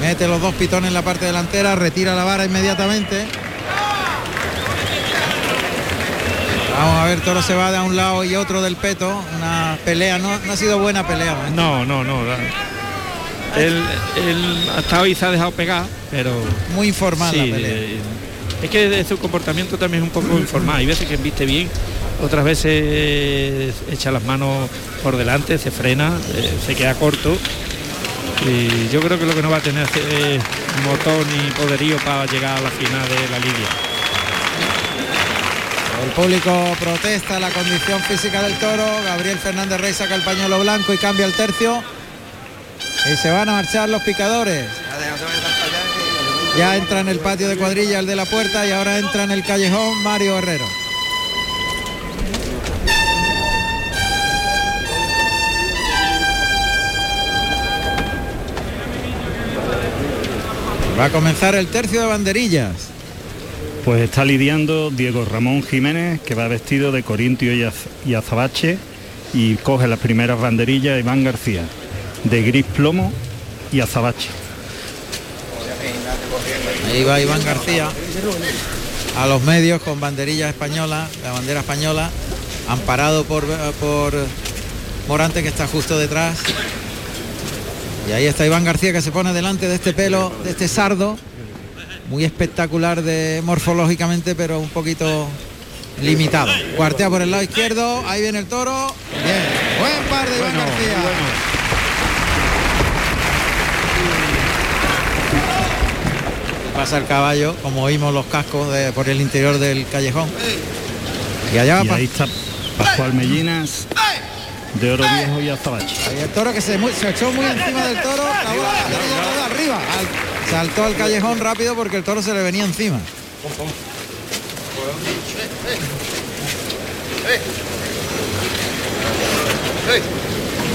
Mete los dos pitones en la parte delantera, retira la vara inmediatamente. Vamos a ver, Toro se va de un lado y otro del peto. Una pelea, no, no ha sido buena pelea. ¿eh? No, no, no. Él, él hasta hoy se ha dejado pegar, pero Muy informal sí, la pelea. eh, es que de su comportamiento también es un poco informal. Hay veces que viste bien, otras veces eh, echa las manos por delante, se frena, eh, se queda corto. Y yo creo que lo que no va a tener es motor ni poderío para llegar a la final de la lidia. El público protesta la condición física del toro. Gabriel Fernández Rey saca el pañuelo blanco y cambia el tercio. Y se van a marchar los picadores. Ya entra en el patio de cuadrilla el de la puerta y ahora entra en el callejón Mario Herrero. Va a comenzar el tercio de banderillas. Pues está lidiando Diego Ramón Jiménez, que va vestido de corintio y, az- y azabache, y coge las primeras banderillas Iván García, de gris plomo y azabache. Ahí va Iván García a los medios con banderilla española, la bandera española, amparado por, por Morante que está justo detrás. Y ahí está Iván García que se pone delante de este pelo, de este sardo, muy espectacular de morfológicamente, pero un poquito limitado. Cuartea por el lado izquierdo, ahí viene el toro. Bien, buen par de Iván García. Pasa el caballo, como oímos los cascos de- por el interior del callejón. Y allá va Y ahí está Pascual Mellinas, de oro viejo y azabache. ahí el toro que se, echó muy encima del toro, la banderilla toda arriba. Al- saltó al callejón rápido porque el toro se le venía encima.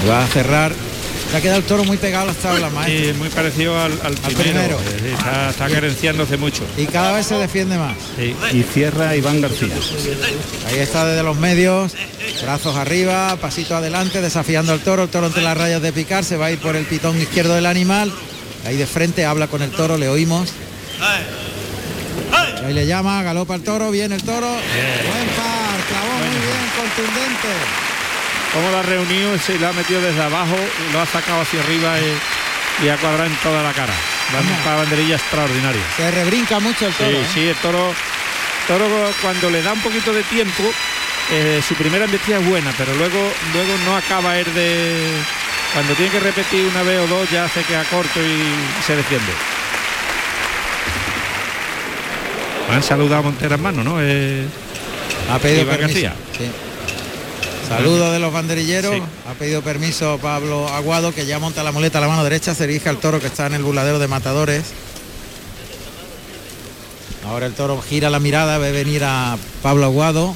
Y Va a cerrar. Se ha quedado el toro muy pegado a las tablas, maestro. Sí, muy parecido al, al primero. Está, está carenciándose mucho. Y cada vez se defiende más. Sí. Y cierra Iván García. Ahí está desde los medios, brazos arriba, pasito adelante, desafiando al toro, el toro entre las rayas de picar, se va a ir por el pitón izquierdo del animal, ahí de frente habla con el toro, le oímos. Ahí le llama, galopa el toro, viene el toro, buen par, clavó muy bien, contundente. Como lo ha reunido, se lo ha metido desde abajo, y lo ha sacado hacia arriba y, y ha cuadrado en toda la cara. Una banderilla extraordinaria. Se rebrinca mucho el Sí, toro. ¿eh? sí, el toro, toro cuando le da un poquito de tiempo, eh, su primera embestida es buena, pero luego, luego no acaba él de. Cuando tiene que repetir una vez o dos ya se queda corto y se defiende. Han saludado a Montera en mano, ¿no? Eh, Ha pedido Iván permiso. García. sí. Saludo de los banderilleros. Sí. Ha pedido permiso Pablo Aguado, que ya monta la muleta a la mano derecha, se dirige al toro que está en el burladero de matadores. Ahora el toro gira la mirada, ve venir a Pablo Aguado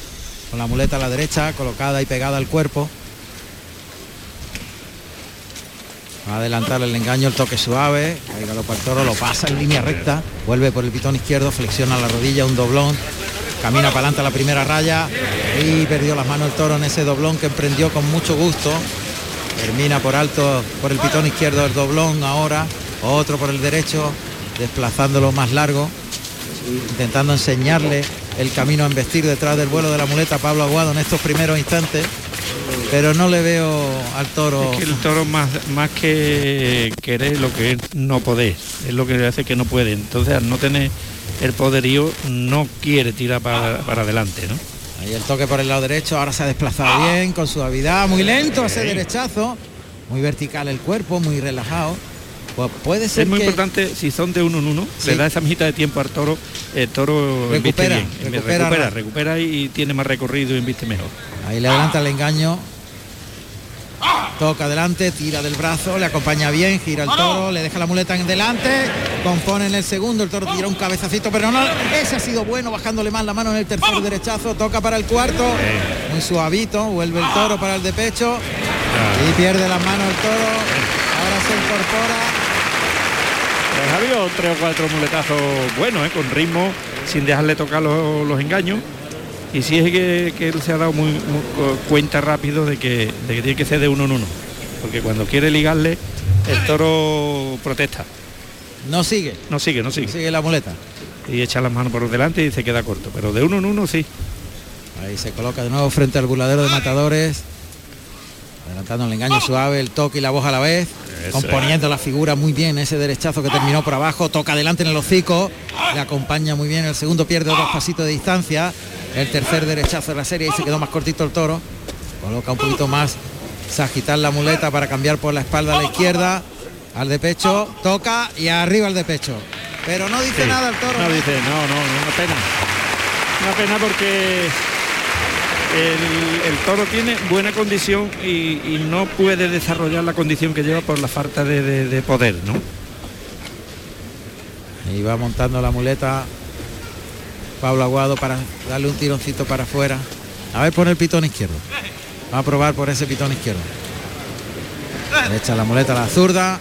con la muleta a la derecha, colocada y pegada al cuerpo. Va a adelantar el engaño, el toque suave, ahí galopa el toro, lo pasa en línea recta, vuelve por el pitón izquierdo, flexiona la rodilla, un doblón, camina para adelante a la primera raya y perdió las manos el toro en ese doblón que emprendió con mucho gusto. Termina por alto por el pitón izquierdo el doblón ahora, otro por el derecho, desplazándolo más largo, intentando enseñarle el camino a embestir detrás del vuelo de la muleta Pablo Aguado en estos primeros instantes, pero no le veo al toro. Es que el toro más, más que querer lo que no poder, es lo que le hace que no puede. Entonces al no tener el poderío no quiere tirar para, para adelante, ¿no? Ahí el toque por el lado derecho, ahora se ha desplazado bien, con suavidad, muy lento ese derechazo, muy vertical el cuerpo, muy relajado. Pues puede ser Es muy que importante, si son de uno en uno, Sí. le da esa mijita de tiempo al toro, el toro Recupera, bien, recupera recupera, y tiene más recorrido y embiste mejor. ahí le adelanta el engaño. Toca adelante, tira del brazo, le acompaña bien, gira el toro, le deja la muleta en delante, compone en el segundo, el toro tira un cabezacito, pero no, ese ha sido bueno, bajándole más la mano en el tercer derechazo, toca para el cuarto, muy suavito, vuelve el toro para el de pecho y pierde las manos el toro, ahora se incorpora. Pues ha habido tres o cuatro muletazos buenos, ¿eh? con ritmo, sin dejarle tocar los, los engaños. Y sí es que, que él se ha dado muy, muy cu- cuenta rápido de que, de que tiene que ser de uno en uno. Porque cuando quiere ligarle, el toro protesta. No sigue. No sigue, no sigue. sigue la muleta. Y echa las manos por delante y se queda corto. Pero de uno en uno sí. Ahí se coloca de nuevo frente al buladero de matadores. Adelantando el engaño suave, el toque y la voz a la vez. componiendo la figura muy bien ese derechazo que terminó por abajo. Toca adelante en el hocico. Le acompaña muy bien. El segundo pierde dos pasitos de distancia. El tercer derechazo de la serie y se quedó más cortito el toro. Coloca un poquito más Sagitar la muleta para cambiar por la espalda a la izquierda. Al de pecho, toca y arriba al de pecho. Pero no dice nada el toro. No dice, no, no, una pena. Una pena porque el, toro tiene buena condición y, no puede desarrollar la condición que lleva por la falta de, poder, ¿no? Y va montando la muleta Pablo Aguado para darle un tironcito para afuera. A ver, pone el pitón izquierdo. Va a probar por ese pitón izquierdo. Le echa la muleta a la zurda.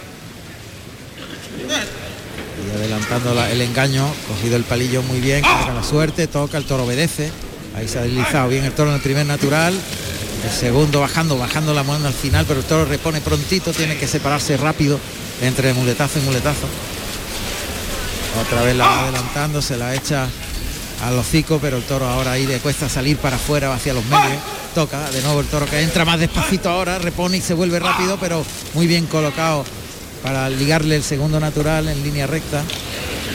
Y adelantando el engaño, cogido el palillo muy bien, con la suerte, toca, el toro obedece. Ahí se ha deslizado bien el toro en el primer natural. El segundo bajando, bajando la moneda al final, pero el toro repone prontito, tiene que separarse rápido entre muletazo y muletazo. Otra vez la va adelantando, se la echa al hocico, pero el toro ahora ahí le cuesta salir para afuera, hacia los medios toca de nuevo el toro que entra más despacito ahora, repone y se vuelve rápido, pero muy bien colocado para ligarle el segundo natural en línea recta.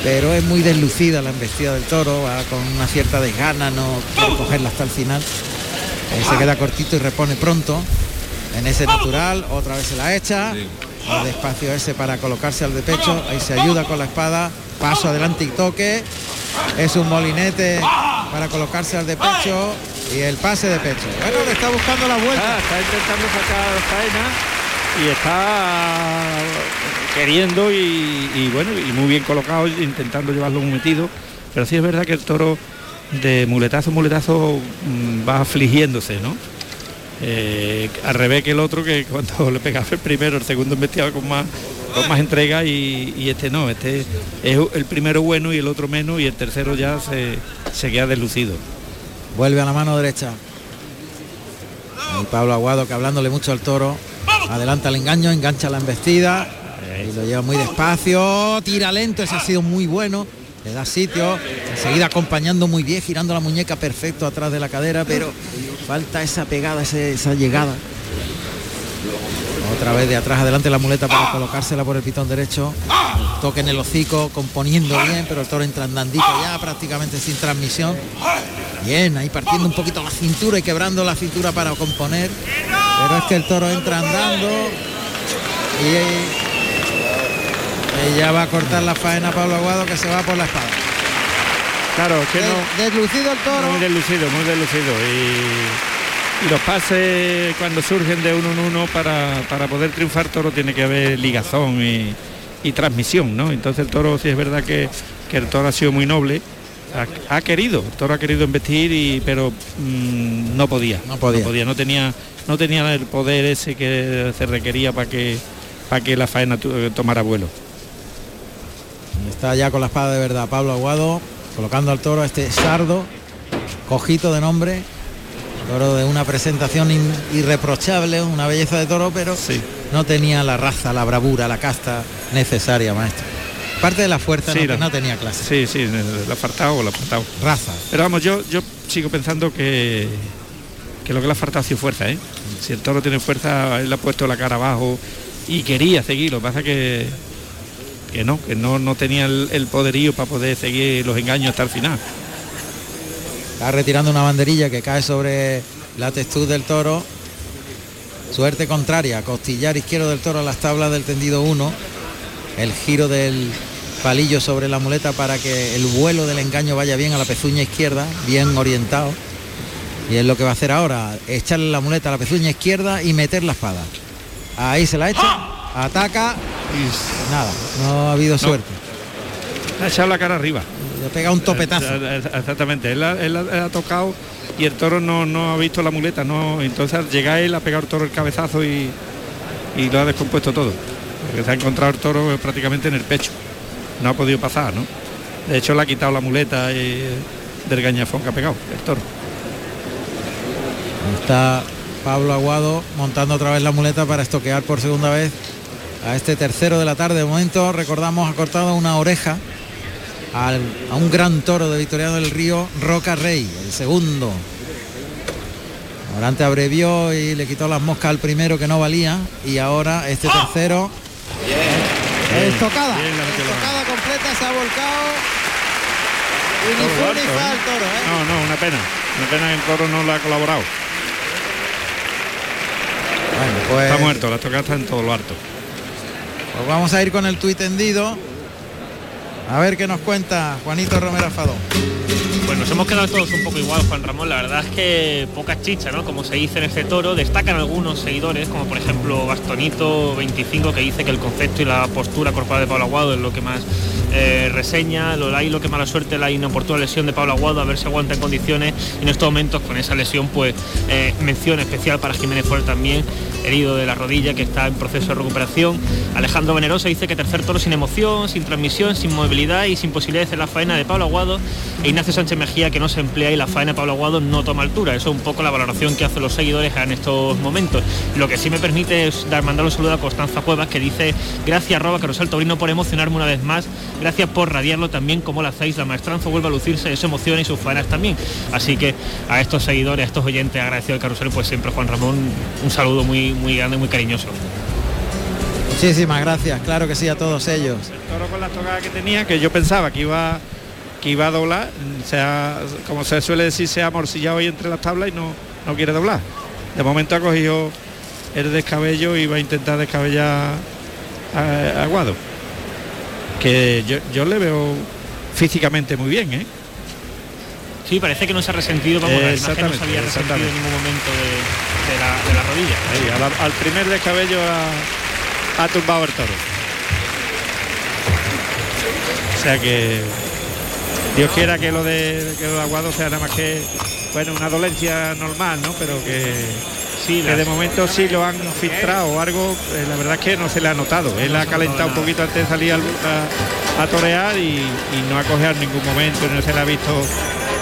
Pero es muy deslucida la embestida del toro, va con una cierta desgana, no quiere cogerla hasta el final. se queda cortito y repone pronto en ese natural, otra vez se la echa, el despacio ese para colocarse al de pecho, ahí se ayuda con la espada, paso adelante y toque, es un molinete para colocarse al de pecho, y el pase de pecho. Bueno, le está buscando la vuelta. Ah, está intentando sacar faena y está queriendo y, bueno, y muy bien colocado, intentando llevarlo un metido. Pero sí es verdad que el toro de muletazo muletazo mm, va afligiéndose, ¿no? Eh, al revés que el otro que cuando le pegaba el primero, el segundo investigaba con más con más entrega y, este no, este es el primero bueno y el otro menos y el tercero ya se, queda deslucido. Vuelve a la mano derecha. Pablo Aguado que hablándole mucho al toro. Adelanta el engaño, engancha la embestida. Y lo lleva muy despacio. Tira lento, ese ha sido muy bueno. Le da sitio. Enseguida acompañando muy bien, girando la muñeca perfecto atrás de la cadera, pero falta esa pegada, esa llegada. Otra vez de atrás adelante la muleta para colocársela por el pitón derecho. Toque en el hocico, componiendo bien, pero el toro entra andandito ya prácticamente sin transmisión. Bien, ahí partiendo un poquito la cintura y quebrando la cintura para componer. Pero es que el toro entra andando y ella va a cortar la faena Pablo Aguado que se va por la espada. Claro, que no. Deslucido el toro. Muy deslucido, muy deslucido. Y, los pases cuando surgen de uno en uno para, poder triunfar toro tiene que haber ligazón y, transmisión, ¿no? Entonces el toro sí es verdad que, que el toro ha sido muy noble ha, querido, Toro ha querido investir, y, pero mm, no podía. No podía. No tenía, no tenía el poder ese que se requería para que, para que la faena tomara vuelo. Está ya con la espada de verdad Pablo Aguado, colocando al toro a este sardo, cojito de nombre, toro de una presentación irreprochable, una belleza de toro, pero no tenía la raza, la bravura, la casta necesaria, maestro. Parte de la fuerza no, tenía clase. Sí, sí, la faltado o la faltado. Raza. Pero vamos, yo, yo sigo pensando que, que lo que le ha faltado ha sido fuerza, ¿eh? Si el toro tiene fuerza, él le ha puesto la cara abajo y quería seguir, lo que pasa que que no, que no, no tenía el, poderío para poder seguir los engaños hasta el final. Está retirando una banderilla que cae sobre la textura del toro. Suerte contraria, costillar izquierdo del toro a las tablas del tendido 1. El giro del palillo sobre la muleta para que el vuelo del engaño vaya bien a la pezuña izquierda, bien orientado. Y es lo que va a hacer ahora, echarle la muleta a la pezuña izquierda y meter la espada. Ahí se la echa, ataca y nada, no ha habido suerte. Ha echado la cara arriba. Le pega un topetazo. Exactamente, él ha, tocado y el toro no, ha visto la muleta, no, entonces llega él, ha pegado el toro el cabezazo y, y lo ha descompuesto todo. Porque se ha encontrado el toro prácticamente en el pecho no ha podido pasar, ¿no? De hecho le ha quitado la muleta del gañafón que ha pegado, el toro. Está Pablo Aguado montando otra vez la muleta para estoquear por segunda vez a este tercero de la tarde. De momento recordamos ha cortado una oreja al- a un gran toro de Victoriano del Río, Roca Rey, el segundo. Morante abrevió y le quitó las moscas al primero que no valía y ahora este tercero estocada, bien la metió la estocada completa, se ha volcado y ni alto, ni ¿eh? toro, ¿eh? No, no, una pena. Una pena que el toro no le ha colaborado. Bueno, pues, Está muerto, la tocada está en todo lo alto. pues vamos a ir con el tuit tendido. A ver qué nos cuenta Juanito Romero Fadón. Pues nos hemos quedado todos un poco igual, Juan Ramón. La verdad es que poca chicha, ¿no? Como se dice en este toro, destacan algunos seguidores, como por ejemplo Bastonito 25, que dice que el concepto y la postura corporal de Pablo Aguado es lo que más eh, reseña. Lo hay lo que mala suerte la inoportuna lesión de Pablo Aguado, a ver si aguanta en condiciones. Y en estos momentos, con esa lesión, pues eh, mención especial para Jiménez Fuerte también, herido de la rodilla, que está en proceso de recuperación. Alejandro Venerosa dice que tercer toro sin emoción, sin transmisión, sin movilidad y sin posibilidad de hacer la faena de Pablo Aguado. E Ignacio Sánchez Mejía que no se emplea y la faena de Pablo Aguado no toma altura. Eso es un poco la valoración que hacen los seguidores en estos momentos. Lo que sí me permite es dar mandar un saludo a Constanza Cuevas que dice gracias arroba Carosal Taurino por emocionarme una vez más. Gracias por radiarlo también como lo hacéis. La maestranza vuelve a lucirse de su emoción y sus faenas también. Así que a estos seguidores, a estos oyentes agradecidos del Carusel, pues siempre Juan Ramón, un saludo muy, muy grande, muy cariñoso. Muchísimas gracias, claro que sí a todos ellos. El toro con la tocada que tenía, que yo pensaba que iba que iba a doblar, se ha- como se suele decir, se ha morcillado ahí entre las tablas y no, no quiere doblar. De momento ha cogido el descabello y va a intentar descabellar a, a Aguado. Que yo, yo le veo físicamente muy bien, ¿eh? Sí, parece que no se ha resentido, vamos, la imagen no se había resentido en ningún momento de, de la, de la rodilla. Ahí, al primer descabello ha, ha tumbado el toro. O sea que Dios quiera que lo de que lo de Aguado sea nada más que bueno una dolencia normal, ¿no? Pero que, Sí, que de momento sí lo han filtrado o algo, eh, la verdad es que no se le ha notado. Él ha calentado un poquito antes de salir al- a, a torear y, y no ha cogido en ningún momento, no se le ha visto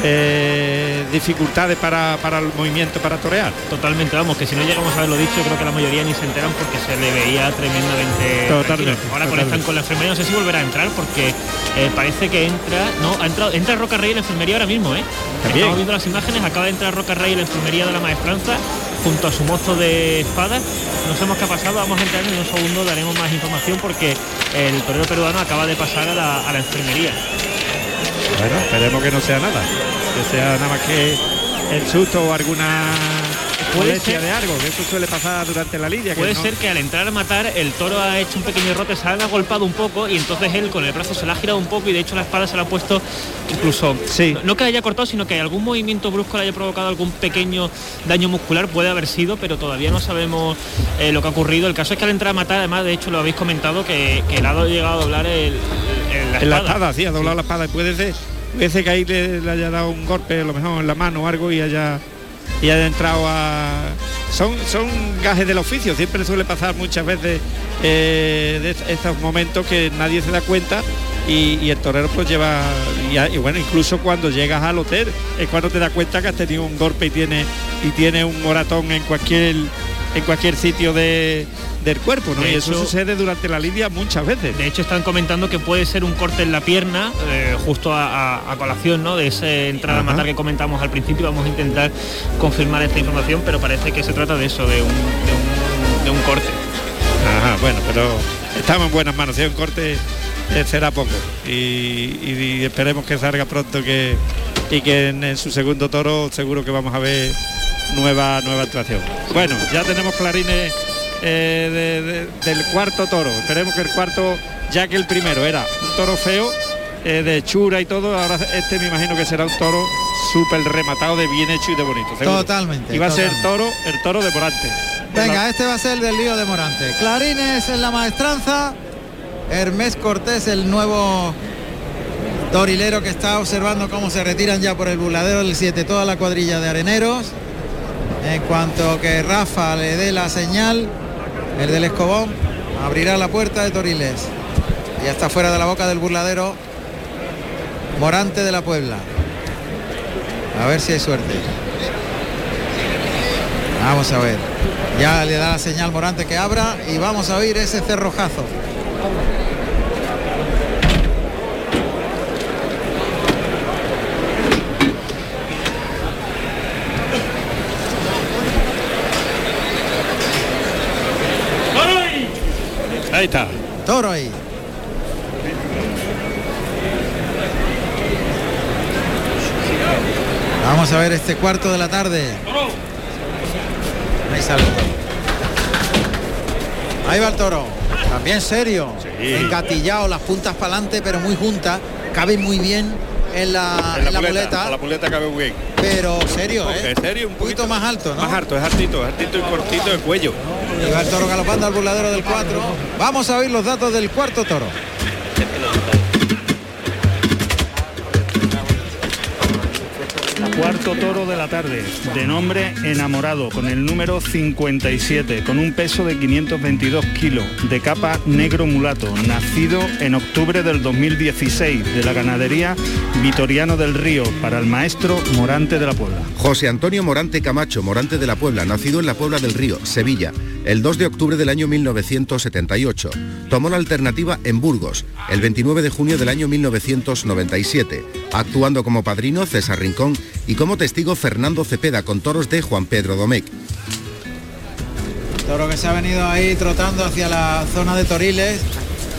eh, dificultades para, para el movimiento para torear. Totalmente, vamos, que si no llegamos a haberlo dicho, creo que la mayoría ni se enteran porque se le veía tremendamente. Totalmente, tranquilo. Ahora totalmente. conectan con la enfermería, no sé si volverá a entrar porque eh, parece que entra. No, ha entrado, entra Roca Rey en la enfermería ahora mismo, ¿eh? También. Estamos viendo las imágenes, acaba de entrar Roca Rey en la enfermería de la maestranza junto a su mozo de espadas. No sabemos qué ha pasado, vamos a entrar en un segundo, daremos más información porque el torero peruano acaba de pasar a la, a la enfermería. Bueno, esperemos que no sea nada, que sea nada más que el susto o alguna molestia ser. de algo, que eso suele pasar durante la lidia. que Puede no- ser que al entrar a matar el toro ha hecho un pequeño rote, se han agolpado un poco y entonces él con el brazo se la ha girado un poco y de hecho la espada se la ha puesto incluso Sí. no, no que haya cortado sino que algún movimiento brusco le haya provocado algún pequeño daño muscular puede haber sido pero todavía no sabemos eh, lo que ha ocurrido el caso es que al entrar a matar además de hecho lo habéis comentado que, que el ha llegado a doblar el, el- la en la espada. espada, sí, ha doblado la espada. y Puede ser, puede ser que ahí le, le haya dado un golpe, a lo mejor en la mano o algo y haya, y haya entrado a. Son, son gajes del oficio, siempre suele pasar muchas veces eh, de estos momentos que nadie se da cuenta y, el torero pues lleva y bueno incluso cuando llegas al hotel es cuando te das cuenta que has tenido un golpe y tiene y tiene un moratón en cualquier en cualquier sitio de, del cuerpo ¿no? De y eso hecho- sucede durante la lidia muchas veces De hecho están comentando que puede ser un corte en la pierna, eh, justo a, a- a colación ¿no? de esa entrada a Ajá. matar que comentamos al principio. Vamos a intentar confirmar esta información, pero parece que se trata de eso, de un, de un- de un corte. Ajá, bueno, pero estamos en buenas manos. Si hay un corte eh, será poco. Y, y- y esperemos que salga pronto que, y que en, en su segundo toro seguro que vamos a ver nueva, nueva actuación. Bueno, ya tenemos clarines eh, de- de- del cuarto toro. Esperemos que el cuarto, ya que el primero era un toro feo, eh, de hechura y todo, ahora este me imagino que será un toro súper rematado de bien hecho y de bonito. seguro. Totalmente, Y va a ser el toro, el toro de Morante. Venga, este va a ser el del lío de Morante. Clarines en la maestranza. Hermés Cortés, el nuevo torilero que está observando cómo se retiran ya por el burladero del 7 toda la cuadrilla de areneros. En cuanto que Rafa le dé la señal, el del Escobón abrirá la puerta de Toriles. Ya está fuera de la boca del burladero Morante de la Puebla. A ver si hay suerte. Vamos a ver. Ya le da la señal Morante que abra y vamos a oír ese cerrojazo. Ahí está. Toro ahí. Vamos a ver este cuarto de la tarde. Ahí sale. Ahí va el toro. También serio. Engatillado, las puntas para adelante, pero muy juntas. Cabe muy bien en la, en la muleta. La muleta cabe muy bien. Pero serio, ¿eh? En serio, un poquito más alto, ¿no? Más alto, es altito, es altito y cortito de cuello. Y va el toro galopando al burladero del 4. Vamos a oír los datos del cuarto toro. Toro de la tarde, de nombre Enamorado, con el número 57, con un peso de 522 kilos, de capa negro mulato, nacido en octubre del 2016, de la ganadería Vitoriano del Río, para el maestro Morante de la Puebla. José Antonio Morante Camacho, Morante de la Puebla, nacido en la Puebla del Río, Sevilla, el 2 de octubre del año 1978. Tomó la alternativa en Burgos, el 29 de junio del año 1997, actuando como padrino César Rincón y como testigo Fernando Cepeda con toros de Juan Pedro Domecq. Toro que se ha venido ahí trotando hacia la zona de Toriles.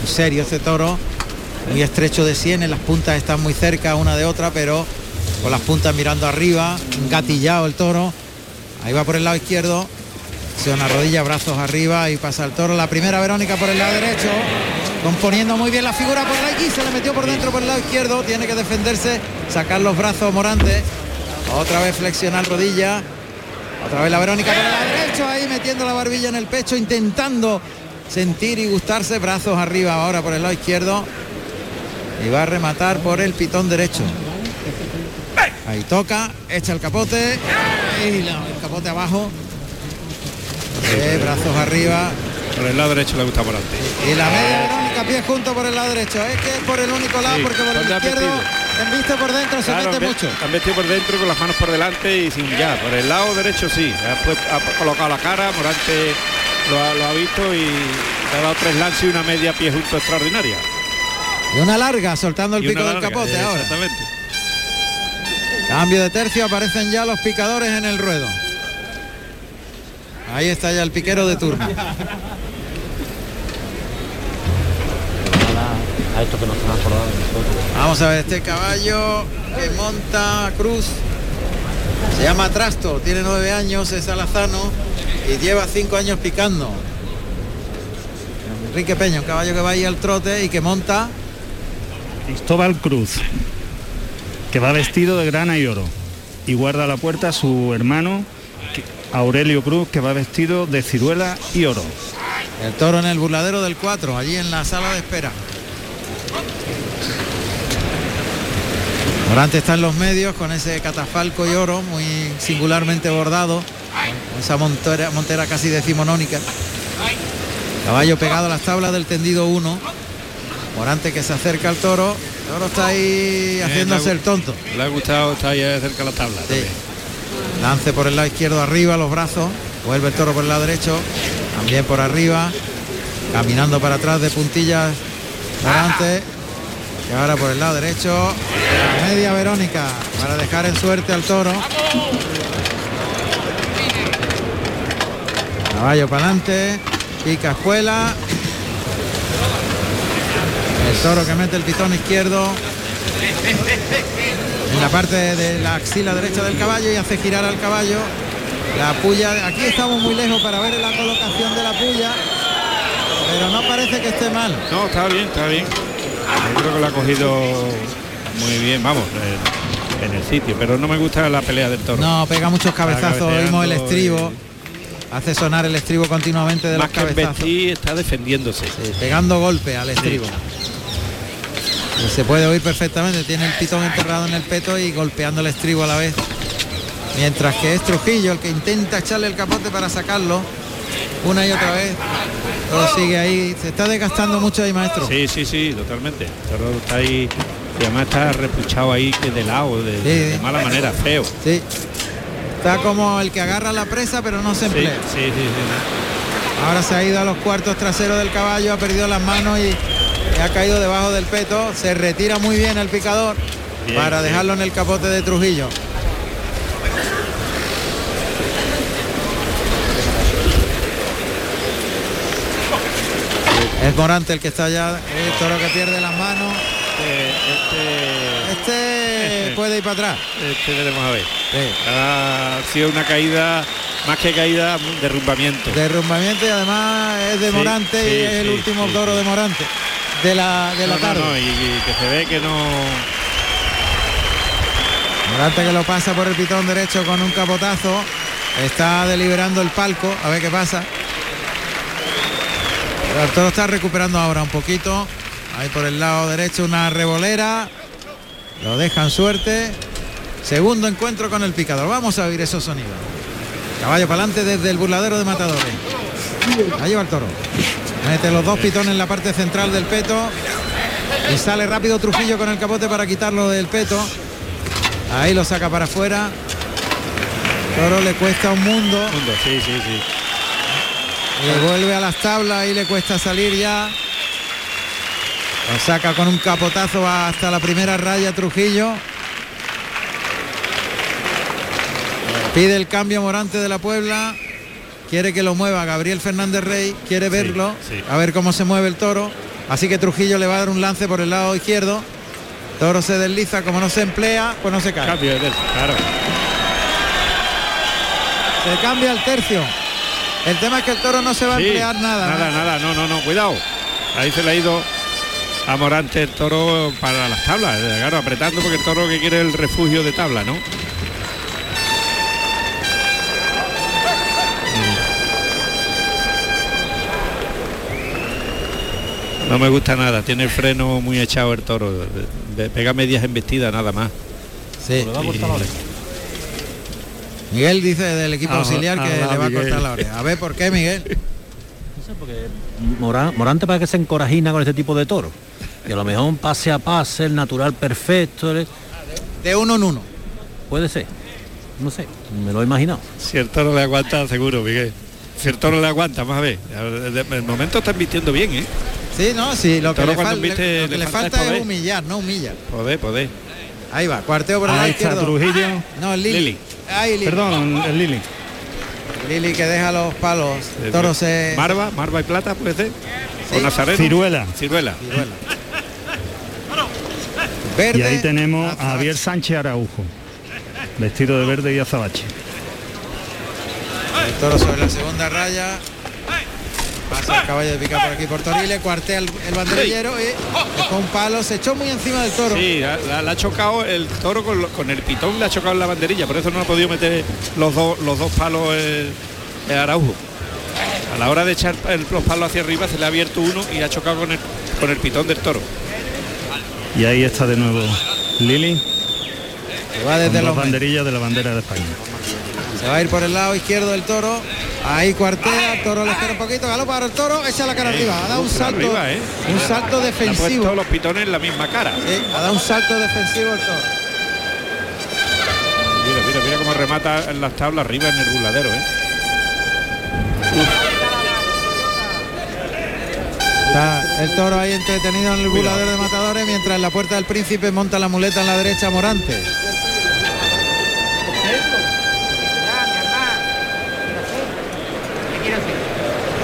Serio este toro, muy estrecho de sienes, las puntas están muy cerca una de otra, pero con las puntas mirando arriba, gatillado el toro. Ahí va por el lado izquierdo, se una rodilla, brazos arriba y pasa el toro. La primera Verónica por el lado derecho, componiendo muy bien la figura por aquí, se le metió por dentro por el lado izquierdo, tiene que defenderse, sacar los brazos Morante. Otra vez flexionar rodilla. Otra vez la Verónica por el derecho, ahí metiendo la barbilla en el pecho, intentando sentir y gustarse. Brazos arriba ahora por el lado izquierdo. Y va a rematar por el pitón derecho. Ahí toca, echa el capote. Y el capote abajo. Eh, brazos arriba. Por el lado derecho le gusta por antes. Y la media Verónica pie junto por el lado derecho. Es que es por el único lado, porque por el ¿dónde ha izquierdo? En vista por dentro, se Claro, mete han mucho. Han metido por dentro con las manos por delante y sin ya. Por el lado derecho sí. Ha, colocado la cara, Morante lo ha, lo ha visto y le ha dado tres lances y una media pie junto extraordinaria. Y una larga, soltando el Y pico del capote ahora. Exactamente. Cambio de tercio, aparecen ya los picadores en el ruedo. Ahí está ya el piquero de turno. a esto que nos acordado nosotros. Vamos a ver este caballo que monta Cruz. Se llama Trasto, tiene nueve años, es alazano y lleva cinco años picando. Enrique Peña, un caballo que va ahí al trote y que monta. Cristóbal Cruz, que va vestido de grana y oro. Y guarda a la puerta a su hermano Aurelio Cruz, que va vestido de ciruela y oro. El toro en el burladero del 4, allí en la sala de espera. Morante está en los medios con ese catafalco y oro muy singularmente bordado, con esa montera, montera casi decimonónica. Caballo pegado a las tablas del tendido 1. Morante que se acerca al toro. El toro está ahí haciéndose el tonto. Le ha gustado estar ahí cerca de la tabla. Sí. Lance por el lado izquierdo arriba, los brazos. Vuelve el toro por el lado derecho. También por arriba. Caminando para atrás de puntillas. Morante. Y ahora por el lado derecho. Media Verónica. Para dejar en suerte al toro. Caballo para adelante. Pica espuela. El toro que mete el pitón izquierdo en la parte de la axila derecha del caballo y hace girar al caballo. La puya, aquí estamos muy lejos para ver la colocación de la puya, pero no parece que esté mal. No, está bien, está bien. Yo creo que lo ha cogido muy bien, vamos, en, en el sitio. Pero no me gusta la pelea del toro. No, pega muchos cabezazos, oímos el estribo. Hace sonar el estribo continuamente de Más los que cabezazos. está defendiéndose. Sí, pegando golpe al estribo. Se puede oír perfectamente, tiene el pitón enterrado en el peto y golpeando el estribo a la vez. Mientras que es Trujillo el que intenta echarle el capote para sacarlo una y otra vez. Sigue ahí. Se está desgastando mucho ahí, maestro. Sí, sí, sí, totalmente. El está ahí y además está repuchado ahí que de lado, de, Sí, de sí. mala manera, feo. Sí. Está como el que agarra la presa pero no se emplea. sí, sí, sí. Ahora se ha ido a los cuartos traseros del caballo, ha perdido las manos y, y ha caído debajo del peto. Se retira muy bien el picador Bien, para dejarlo en el capote de Trujillo. Es Morante el que está allá, el toro que pierde las manos. Este, Este puede ir para atrás. este veremos a ver. Sí. Ha sido una caída, más que caída, derrumbamiento. Derrumbamiento y además es de Sí, Morante y es el último toro de Morante de la, de la No, no, tarde. no, y, y que se ve que no. Morante que lo pasa por el pitón derecho con un capotazo. Está deliberando el palco. A ver qué pasa. El toro está recuperando ahora un poquito. Ahí por el lado derecho una revolera. Lo dejan suerte. Segundo encuentro con el picador. Vamos a oír esos sonidos. Caballo para adelante desde el burladero de matadores. Ahí va el toro. Mete los dos pitones en la parte central del peto. Y sale rápido Trujillo con el capote para quitarlo del peto. Ahí lo saca para afuera. Toro le cuesta un mundo. Mundo, sí, sí, sí. Le vuelve a las tablas y le cuesta salir ya. Lo saca con un capotazo hasta la primera raya Trujillo. Pide el cambio Morante de la Puebla. Quiere que lo mueva Gabriel Fernández Rey. Quiere verlo. sí. A ver cómo se mueve el toro. Así que Trujillo le va a dar un lance por el lado izquierdo. Toro se desliza. Como no se emplea, pues no se cae. Cambio de tercio, claro. Se cambia el tercio. El tema es que el toro no se va Sí, a emplear nada. Nada, ¿no? nada, no, no, no, cuidado. Ahí se le ha ido a Morante el toro para las tablas, eh, claro, apretando porque el toro que quiere el refugio de tabla, ¿no? No me gusta nada, tiene el freno muy echado el toro, pega medias embestidas nada más. Sí. Le va a cortar la oreja. Miguel dice del equipo Ah, auxiliar que ah, le va a cortar la oreja. A ver por qué, Miguel. No sé, porque Morán- Morante parece que se encorajina con este tipo de toro. Y a lo mejor un pase a pase, el natural perfecto, el- De uno en uno. puede ser. No sé, me lo he imaginado. Si el toro le aguanta, seguro, Miguel. Si el toro le aguanta, vamos a ver. El momento está vistiendo bien, ¿eh? Sí, no, sí, lo que, le, fal- viste lo que le le falta falta es poder. humillar, no humilla. Poder, poder. Ahí va, cuarteo por Ahí está izquierdo. Trujillo. No, Lili. Lili. Lili. Perdón, el Lili. Lili que deja los palos. Toro se. Marva, Marva y Plata, puede ser. Sí. O Nazareno. Ciruela. Ciruela. Ciruela. Verde. Y ahí tenemos a. Javier Sánchez Araujo, vestido de verde y azabache. El toro sobre la segunda raya. Pasa el caballo de pica por aquí por Torile, cuartea el, el banderillero y un palo, se echó muy encima del toro. Sí, la, la- la ha chocado el toro con, lo- con el pitón, le ha chocado en la banderilla, por eso no ha podido meter los dos los dos palos el, el Araujo. A la hora de echar el- los palos hacia arriba se le ha abierto uno y ha chocado con el, con el pitón del toro. Y ahí está de nuevo Lili, Se va con desde los banderillas de la bandera de España. Se va a ir por el lado izquierdo del toro. Ahí cuartea, toro le espera un poquito, galopa para el toro, echa la cara arriba, ha dado un salto, arriba, ¿eh? un salto ha defensivo. puesto los pitones en la misma cara. Sí, ha dado un salto defensivo el toro. Mira, mira, mira cómo remata en las tablas arriba en el burladero, ¿eh? Está el toro ahí entretenido en el burladero de matadores, mientras en la puerta del príncipe monta la muleta en la derecha Morante.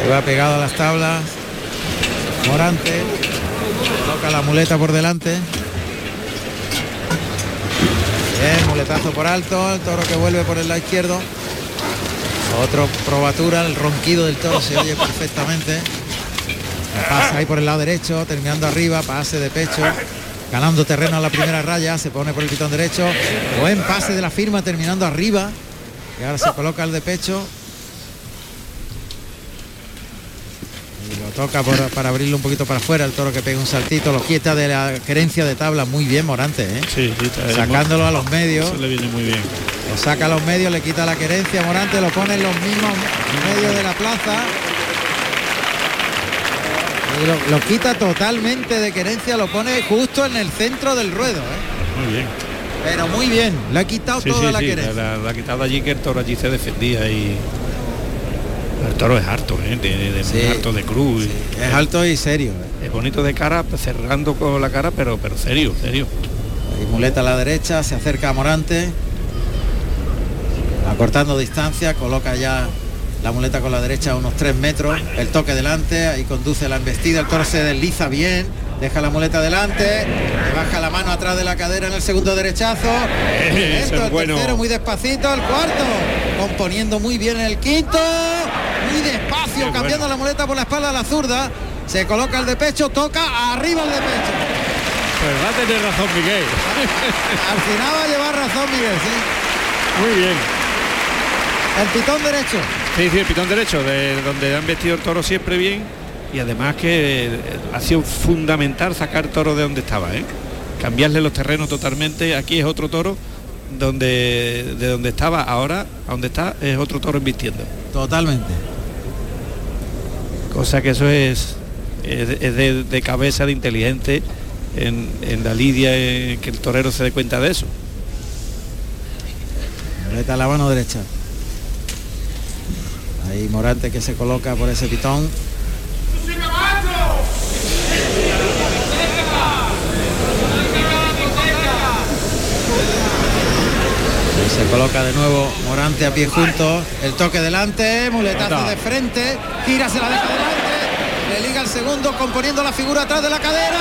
Va pegado a las tablas. Morante. Toca la muleta por delante. Bien, muletazo por alto, el toro que vuelve por el lado izquierdo. Otro probatura, el ronquido del toro se oye perfectamente. Pasa ahí por el lado derecho, terminando arriba, pase de pecho, ganando terreno a la primera raya, se pone por el pitón derecho. Buen pase de la firma terminando arriba. Y ahora se coloca el de pecho. Lo toca por- para abrirlo un poquito para afuera, el toro que pega un saltito, lo quieta de la querencia de tabla muy bien Morante, ¿eh? Sí, sí, está- sacándolo a los medios. Eso le viene muy bien. Lo saca a los medios, le quita la querencia, Morante lo pone en los mismos medios de la plaza. Y lo, lo quita totalmente de querencia, lo pone justo en el centro del ruedo. ¿eh? Muy bien. Pero muy bien, le ha quitado Sí, toda la querencia. la, la ha quitado allí que el toro allí se defendía y el toro es harto, ¿eh? de, de- Sí. harto de cruz. y- Es alto y serio. ¿eh? Es bonito de cara, pues, cerrando con la cara, pero pero serio, serio. Y muleta a la derecha, se acerca a Morante. Acortando distancia, coloca ya la muleta con la derecha a unos 3 metros. El toque delante, ahí conduce la embestida. El toro se desliza bien. Deja la muleta delante, le baja la mano atrás de la cadera en el segundo derechazo. Muy ese lento, es el bueno. tercero muy despacito, el cuarto componiendo muy bien el quinto, muy despacio, Qué cambiando bueno. la muleta por la espalda a la zurda. Se coloca el de pecho, toca arriba el de pecho. Pues va a tener razón Miguel. Al final va a llevar razón Miguel, sí. Muy bien. El pitón derecho. Sí, sí, el pitón derecho, de donde han vestido el toro siempre bien. Y además que eh, ha sido fundamental sacar toro de donde estaba, ¿eh? Cambiarle los terrenos totalmente. Aquí es otro toro donde de donde estaba ahora, a donde está, es otro toro embistiendo. Totalmente. Cosa que eso es, de, cabeza, de inteligente en, en la lidia, eh, que el torero se dé cuenta de eso. Muleta a la mano derecha. Ahí Morante que se coloca por ese pitón. Coloca de nuevo Morante a pie juntos. El toque delante, muletazo de frente. Gira, se la deja delante. Le liga el segundo, componiendo la figura atrás de la cadera.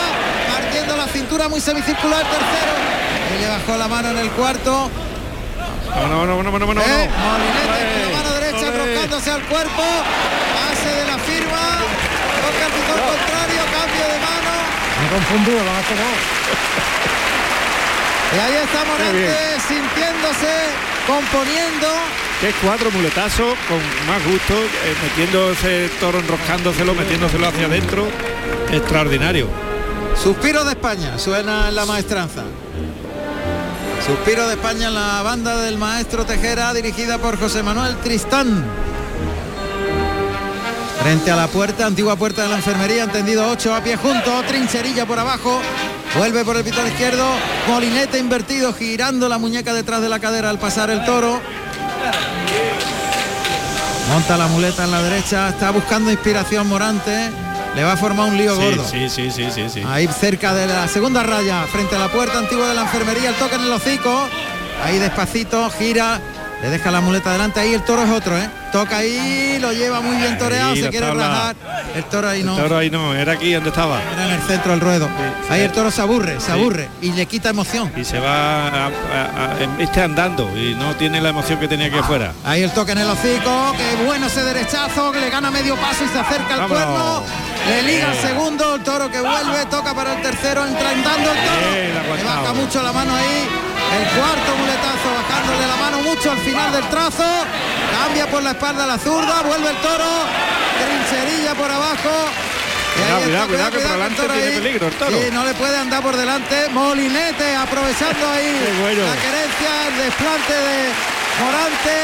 Partiendo la cintura muy semicircular, tercero. Y le bajó la mano en el cuarto. Vámonos, vámonos, vámonos, vámonos, Eh, vámonos. Molinete con la mano derecha Ole. trocándose al cuerpo. Pase de la firma. Toca el pitón contrario, cambio de mano. Me he confundido, lo han hecho Y ahí está Morante sintiéndose, componiendo. Qué cuatro muletazos con más gusto, eh, metiendo ese toro enroscándoselo, metiéndoselo hacia adentro. Extraordinario. Suspiro de España, suena en la maestranza. Suspiro de España en la banda del maestro Tejera, dirigida por José Manuel Tristán. Frente a la puerta, antigua puerta de la enfermería, entendido 8 a pie junto, trincherilla por abajo, vuelve por el pitón izquierdo, molinete invertido, girando la muñeca detrás de la cadera al pasar el toro. Monta la muleta en la derecha, está buscando inspiración Morante, le va a formar un lío Sí, gordo. sí, sí, sí, sí, sí. Ahí cerca de la segunda raya, frente a la puerta antigua de la enfermería, el toque en el hocico. Ahí despacito, gira, le deja la muleta delante. Ahí el toro es otro, ¿eh? Toca ahí, lo lleva muy bien toreado, Ahí se quiere tabla. rajar. El toro ahí no. El toro ahí no, era aquí donde estaba. Era en el centro del ruedo. Ahí el toro se aburre, se aburre y le quita emoción. Y se va a, a- a- este andando y no tiene la emoción que tenía aquí afuera. Ahí el toque en el hocico, qué bueno ese derechazo, que le gana medio paso y se acerca al cuerno. Le liga el segundo, el toro que vuelve, toca para el tercero, entra andando el toro. Bien, Le baja mucho la mano ahí. El cuarto muletazo, bajándole la mano mucho al final del trazo. Cambia por la espalda la zurda, vuelve el toro. Trincherilla por abajo. Cuidado, cuidado, cuidado, que por el delante tiene ahí. peligro el toro. No le puede andar por delante. Molinete aprovechando ahí bueno. la querencia, el desplante de Morante.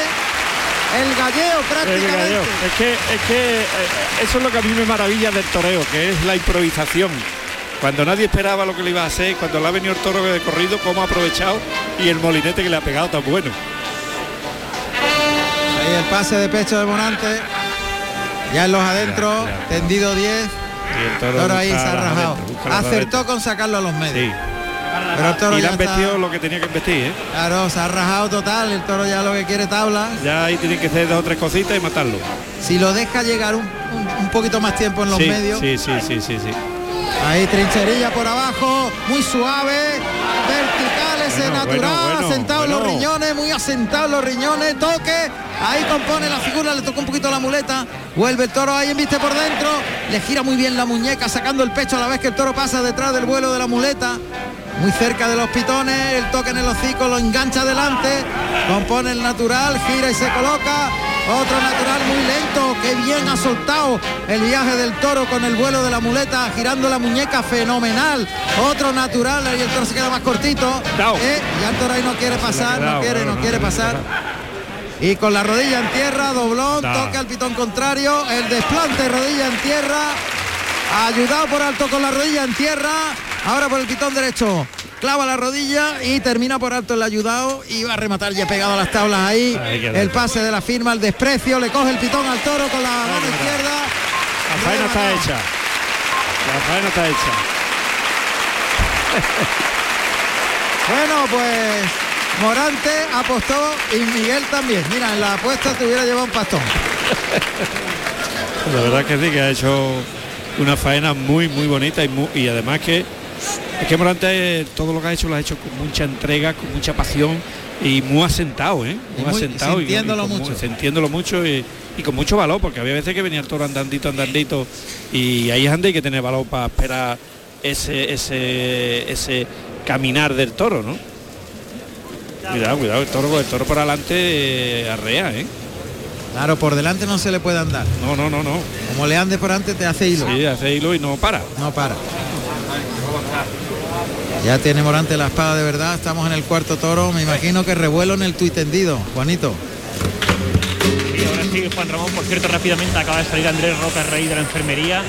El galleo El prácticamente. Es que, es que eh, eso es lo que a mí me maravilla del toreo, que es la improvisación. Cuando nadie esperaba lo que le iba a hacer, cuando le ha venido el toro de corrido, cómo ha aprovechado y el molinete que le ha pegado tan bueno. Ahí el pase de pecho de Morante. Ya en los adentro, Ya, ya. tendido 10. Y el toro, Toro ahí se ha rajado. Acertó con sacarlo a los medios. Sí. Pero el toro Y le han está- vestido lo que tenía que vestir, ¿eh? Claro, se ha rajado total. El toro ya lo que quiere tabla. Ya ahí tienen que hacer dos o tres cositas y matarlo. Si lo deja llegar un, un- un poquito más tiempo en los sí, medios. sí, sí, sí, sí, sí. Ahí trincherilla por abajo, muy suave, vertical ese Bueno, natural, bueno, bueno, asentado los riñones, muy asentados los riñones, toque, ahí compone la figura, le tocó un poquito la muleta, vuelve el toro ahí viste por dentro, le gira muy bien la muñeca, sacando el pecho a la vez que el toro pasa detrás del vuelo de la muleta. Muy cerca de los pitones, el toque en el hocico, lo engancha adelante, compone el natural, gira y se coloca. Otro natural muy lento, que bien ha soltado el viaje del toro con el vuelo de la muleta, girando la muñeca fenomenal. Otro natural, y el toro se queda más cortito. Eh, ya el toro ahí no quiere pasar, no quiere, no quiere pasar. Y con la rodilla en tierra, doblón, toca el pitón contrario, el desplante, rodilla en tierra, ayudado por alto con la rodilla en tierra, ahora por el pitón derecho. Clava la rodilla y termina por alto el ayudado y va a rematar ya pegado a las tablas ahí. El pase de la firma, el desprecio, le coge el pitón al toro con la mano izquierda. La faena está hecha. La faena está hecha. Bueno, pues Morante apostó y Miguel también. Mira, en la apuesta te hubiera llevado un pastón. La verdad que sí, que ha hecho una faena muy, muy bonita y, y además que es que Morante todo lo que ha hecho lo ha hecho con mucha entrega, con mucha pasión y muy asentado, ¿eh? Y Muy, muy- asentado y- y sintiéndolo con mu- mucho. sintiéndolo mucho y, y con mucho valor, porque había veces que venía el toro andandito, andandito y ahí donde hay que tener valor para esperar ese, ese, ese caminar del toro, ¿no? Cuidado, cuidado, el toro, el toro por adelante eh, arrea, ¿eh? Claro, por delante no se le puede andar. No, no, no, no. Como le andes por antes te hace hilo. Sí, hace hilo y no para. No para. Ya tiene Morante la espada de verdad. Estamos en el cuarto toro. Me imagino que revuelo en el tuit tendido. Juanito. Y ahora sí, Juan Ramón, por cierto, rápidamente acaba de salir Andrés Roca Rey de la enfermería.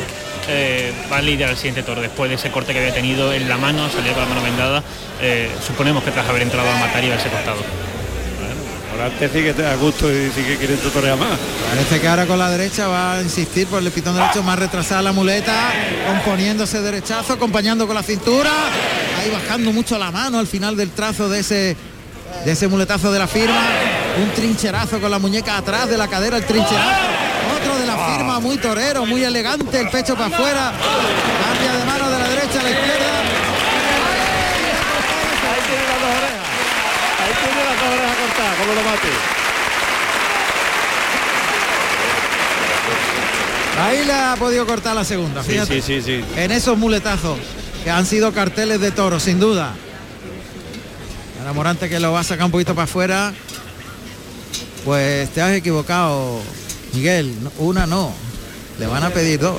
Eh, va a lidiar el siguiente toro después de ese corte que había tenido en la mano, salía con la mano vendada. Eh, suponemos que tras haber entrado a matar y haberse cortado. Te da gusto y sí que quiere tutorear más. Parece que ahora con la derecha va a insistir por el pitón derecho, más retrasada la muleta, componiéndose derechazo, acompañando con la cintura, ahí bajando mucho la mano al final del trazo de ese de ese muletazo de la firma, un trincherazo con la muñeca atrás de la cadera, el trincherazo, otro de la firma, muy torero, muy elegante, el pecho para afuera, cambia de mano de la derecha a la izquierda. Ahí tiene las dos orejas. Ahí tiene lo. Ahí le ha podido cortar la segunda, Sí, fíjate. sí, sí, sí. en esos muletazos que han sido carteles de toro, sin duda. Ahora Morante que lo va a sacar un poquito para afuera. Pues te has equivocado, Miguel. Una no. Le van a pedir dos.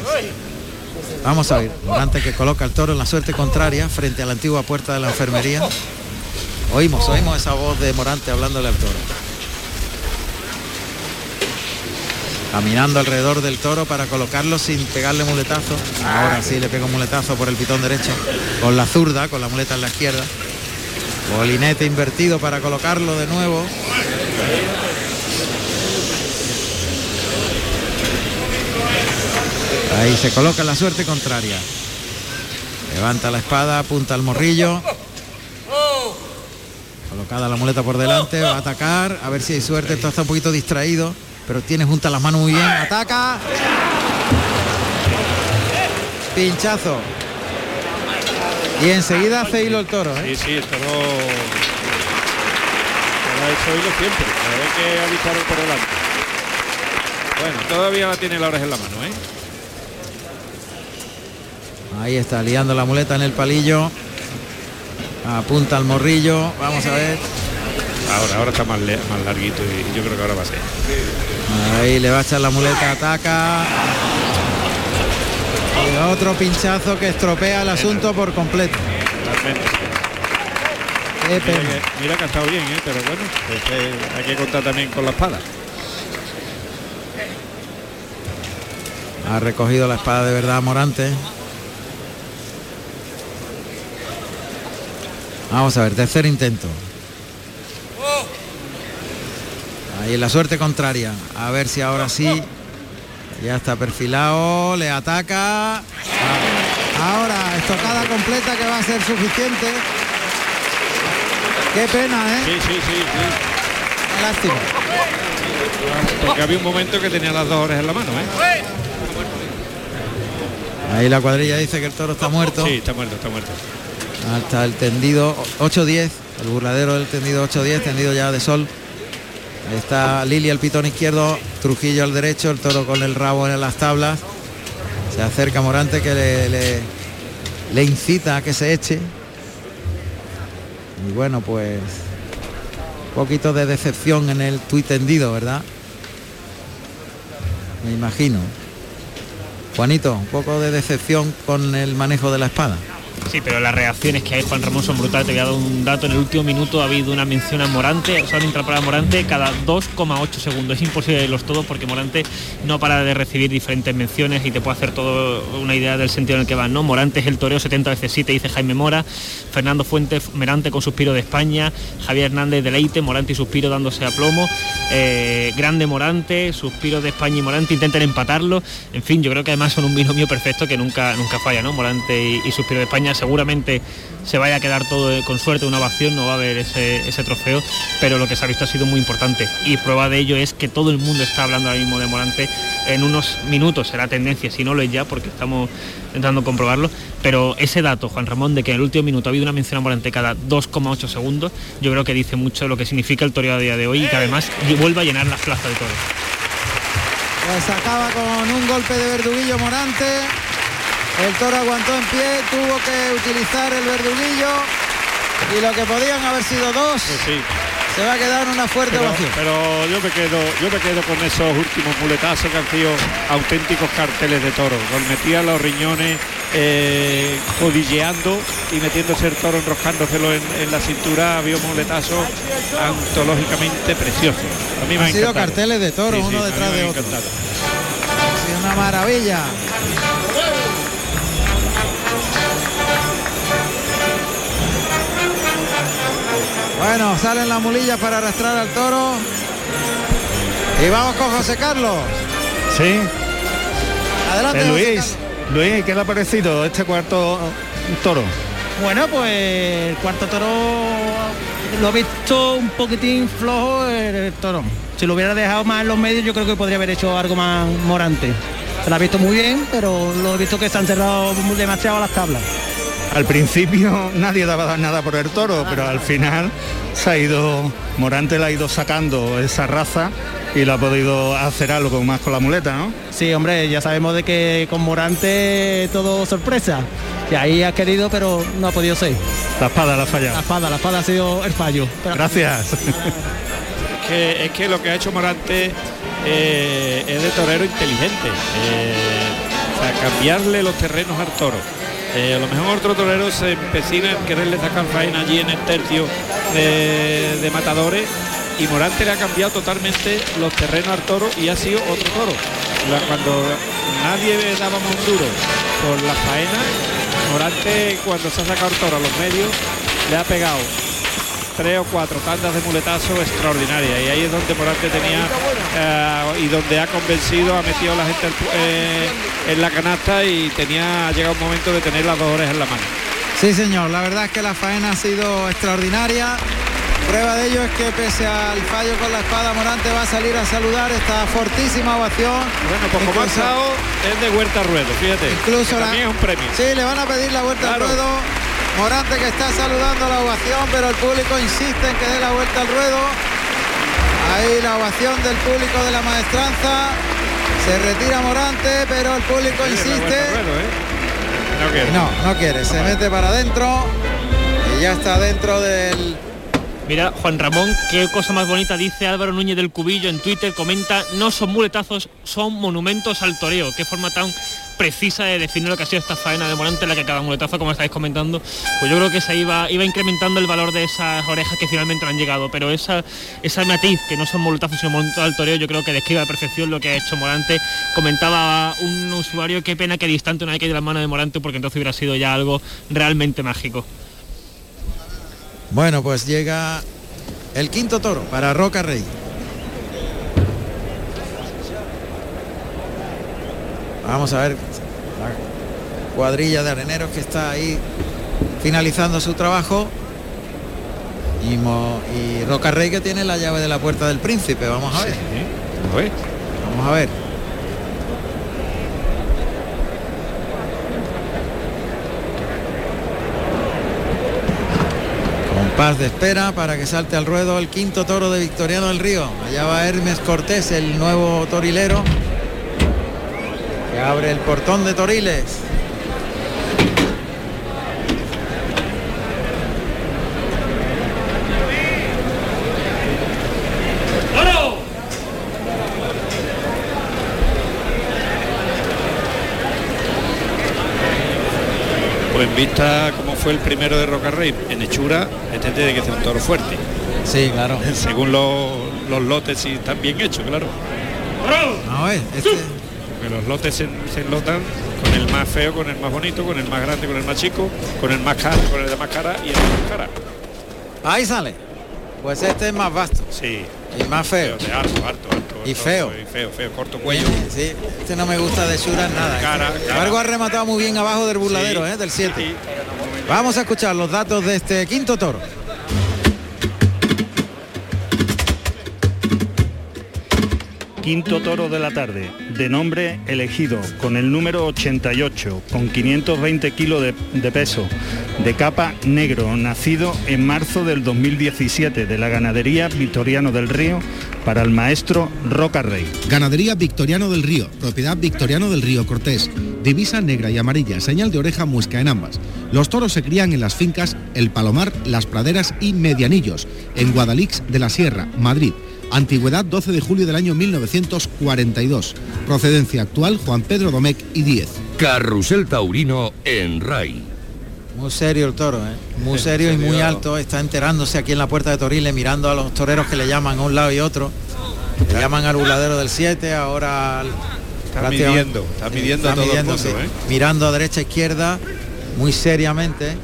Vamos a ver. Morante que coloca el toro en la suerte contraria frente a la antigua puerta de la enfermería. Oímos, oímos esa voz de Morante hablándole al toro. Caminando alrededor del toro para colocarlo sin pegarle muletazo. Ahora sí le pega un muletazo por el pitón derecho. Con la zurda, con la muleta en la izquierda. Bolinete invertido para colocarlo de nuevo. Ahí se coloca la suerte contraria. Levanta la espada, apunta al morrillo. Colocada la muleta por delante, va a atacar, a ver si hay suerte, esto está un poquito distraído, pero tiene juntas las manos muy bien, ataca. Pinchazo. Y enseguida hace hilo el toro, ¿eh? Sí, sí, el toro ha hecho hilo siempre. Que disparado por delante. Bueno, todavía la tiene la oreja en la mano, ¿eh? Ahí está, liando la muleta en el palillo. Apunta al morrillo, vamos a ver. Ahora, ahora está más, más larguito y yo creo que ahora va a ser. Ahí le va a echar la muleta, ataca. Y otro pinchazo que estropea el asunto por completo. Mira que, mira que ha estado bien, ¿eh? pero bueno, hay que contar también con la espada. Ha recogido la espada de verdad Morante. Vamos a ver, tercer intento. Ahí la suerte contraria. A ver si ahora sí. Ya está perfilado, le ataca. Ahora, estocada completa que va a ser suficiente. Qué pena, ¿eh? Sí, sí, sí, sí. Lástima. Porque había un momento que tenía las dos orejas en la mano, ¿eh? Ahí la cuadrilla dice que el toro está muerto. Sí, está muerto, está muerto. Hasta el tendido 8-10, el burladero del tendido 8-10, tendido ya de sol. Está Lili al pitón izquierdo, Trujillo al derecho, el toro con el rabo en las tablas. Se acerca Morante que le, le- le incita a que se eche. Y bueno, pues un poquito de decepción en el tuit tendido, ¿verdad? Me imagino. Juanito, un poco de decepción con el manejo de la espada. Sí, pero las reacciones que hay, Juan Ramón, son brutales. Te voy a dar un dato. En el último minuto ha habido una mención a Morante, o sea, una para Morante cada 2,8 segundos. Es imposible los todos porque Morante no para de recibir diferentes menciones y te puede hacer todo una idea del sentido en el que va. ¿no? Morante es el toreo 70 veces 7, dice Jaime Mora. Fernando Fuentes, Merante con suspiro de España. Javier Hernández de Leite, Morante y suspiro dándose a plomo. Eh, grande Morante, suspiro de España y Morante intentan empatarlo. En fin, yo creo que además son un binomio perfecto que nunca, nunca falla, ¿no? Morante y suspiro de España seguramente se vaya a quedar todo con suerte una ovación, no va a haber ese, trofeo, pero lo que se ha visto ha sido muy importante. Y prueba de ello es que todo el mundo está hablando ahora mismo de Morante, en unos minutos será tendencia, si no lo es ya, porque estamos intentando comprobarlo, pero ese dato, Juan Ramón, de que en el último minuto ha habido una mención a Morante cada 2,8 segundos, yo creo que dice mucho lo que significa el toreo a día de hoy y que además vuelva a llenar las plazas de toros. Pues acaba con un golpe de verduguillo Morante, el toro aguantó en pie, tuvo que utilizar el verduguillo y lo que podían haber sido dos. Sí. Se va a quedar una fuerte pero, ovación. Pero yo me quedo, yo me quedo con esos últimos muletazos que han sido auténticos carteles de toro. Cuando metía los riñones eh, codilleando y metiéndose el toro, enroscándoselo en, en la cintura, había un muletazo antológicamente precioso. A mí me Han ha sido encantado. carteles de toro, Sí, uno detrás de otro. Ha sido una maravilla. Bueno, salen las mulillas para arrastrar al toro. Y vamos con José Carlos. Sí, Adelante, Eh, José Luis, Luis, ¿qué le ha parecido este cuarto toro? Bueno, pues el cuarto toro lo he visto un poquitín flojo el, el toro. Si lo hubiera dejado más en los medios, yo creo que podría haber hecho algo más morante. Se lo ha visto muy bien, pero lo he visto que se han cerrado demasiado las tablas. Al principio nadie daba nada por el toro, pero al final se ha ido, Morante le ha ido sacando esa raza y le ha podido hacer algo más con la muleta, ¿no? Sí, hombre, ya sabemos de que con Morante todo sorpresa. Y ahí ha querido, pero no ha podido ser. La espada la ha La espada, la espada ha sido el fallo. Pero- Gracias. Es que, es que lo que ha hecho Morante eh, es de torero inteligente. Eh, o sea, cambiarle los terrenos al toro. Eh, a lo mejor otro torero se empecina en quererle sacar faena allí en el tercio de, de matadores y Morante le ha cambiado totalmente los terrenos al toro y ha sido otro toro. Cuando nadie dábamos un duro por la faena, Morante cuando se ha sacado el toro a los medios le ha pegado tres o cuatro tandas de muletazo extraordinarias y ahí es donde Morante tenía eh, y donde ha convencido, ha metido a la gente eh, en la canasta y tenía ha llegado un momento de tener las dos orejas en la mano. Sí, señor, la verdad es que la faena ha sido extraordinaria. Prueba de ello es que pese al fallo con la espada, Morante va a salir a saludar esta fortísima ovación. Bueno, pues como ha estado es de vuelta al ruedo, fíjate. Incluso la- también es un premio. Sí, le van a pedir la vuelta Claro. al ruedo. Morante que está saludando la ovación, pero el público insiste en que dé la vuelta al ruedo. Ahí la ovación del público de la maestranza. Se retira Morante, pero el público insiste. ruedo, ¿eh? No quiere. No, no quiere, se mete para adentro y ya está dentro del... Mira, Juan Ramón, qué cosa más bonita dice Álvaro Núñez del Cubillo en Twitter, comenta, no son muletazos, son monumentos al toreo. Qué forma tan precisa de definir lo que ha sido esta faena de Morante, en la que cada muletazo, como estáis comentando, pues yo creo que se iba, iba incrementando el valor de esas orejas que finalmente han llegado. Pero esa, esa matiz, que no son muletazos, sino monumentos al toreo, yo creo que describe a la perfección lo que ha hecho Morante. Comentaba un usuario, qué pena que distante no hay que de la mano de Morante, porque entonces hubiera sido ya algo realmente mágico. Bueno, pues llega el quinto toro para Roca Rey. Vamos a ver la cuadrilla de areneros que está ahí finalizando su trabajo. Y, Mo- y Roca Rey que tiene la llave de la puerta del príncipe. Vamos a ver. A ver. Vamos a ver. Compás de espera para que salte al ruedo el quinto toro de Victoriano del Río. Allá va Hermes Cortés, el nuevo torilero, que abre el portón de Toriles. Pues vista como fue el primero de Roca Rey en hechura, este tiene que ser un toro fuerte. Sí, claro. Según los, los lotes si están bien hechos, claro. No, este, Porque los lotes se, se enlotan con el más feo, con el más bonito, con el más grande, con el más chico, con el más caro, con el de más cara y el de más cara. ahí sale. Pues este es más vasto Sí, y más feo. de harto, harto, harto. Y feo. Y feo, feo, corto cuello. Sí, este no me gusta de Shura nada. Cara, Sin cara. embargo, ha rematado muy bien abajo del burladero, Sí, ¿eh? del 7. sí. Vamos a escuchar los datos de este quinto toro. Quinto toro de la tarde, de nombre elegido, con el número 88, con 520 kilos de, de peso, de capa negro, nacido en marzo del 2017 de la ganadería Victoriano del Río para el maestro Roca Rey. Ganadería Victoriano del Río, propiedad Victoriano del Río Cortés. Divisa negra y amarilla, señal de oreja muesca en ambas. Los toros se crían en las fincas El Palomar, Las Praderas y Medianillos, en Guadalix de la Sierra, Madrid. Antigüedad 12 de julio del año 1942. Procedencia actual Juan Pedro Domecq y 10. Carrusel Taurino en RAI. Muy serio el toro, ¿eh? muy serio y muy alto. Está enterándose aquí en la puerta de Toriles, mirando a los toreros que le llaman a un lado y otro. Le llaman al burladero del 7, ahora al- Está midiendo, está midiendo está todo el midiendo, mundo. ¿eh? Mirando a derecha e izquierda, muy seriamente.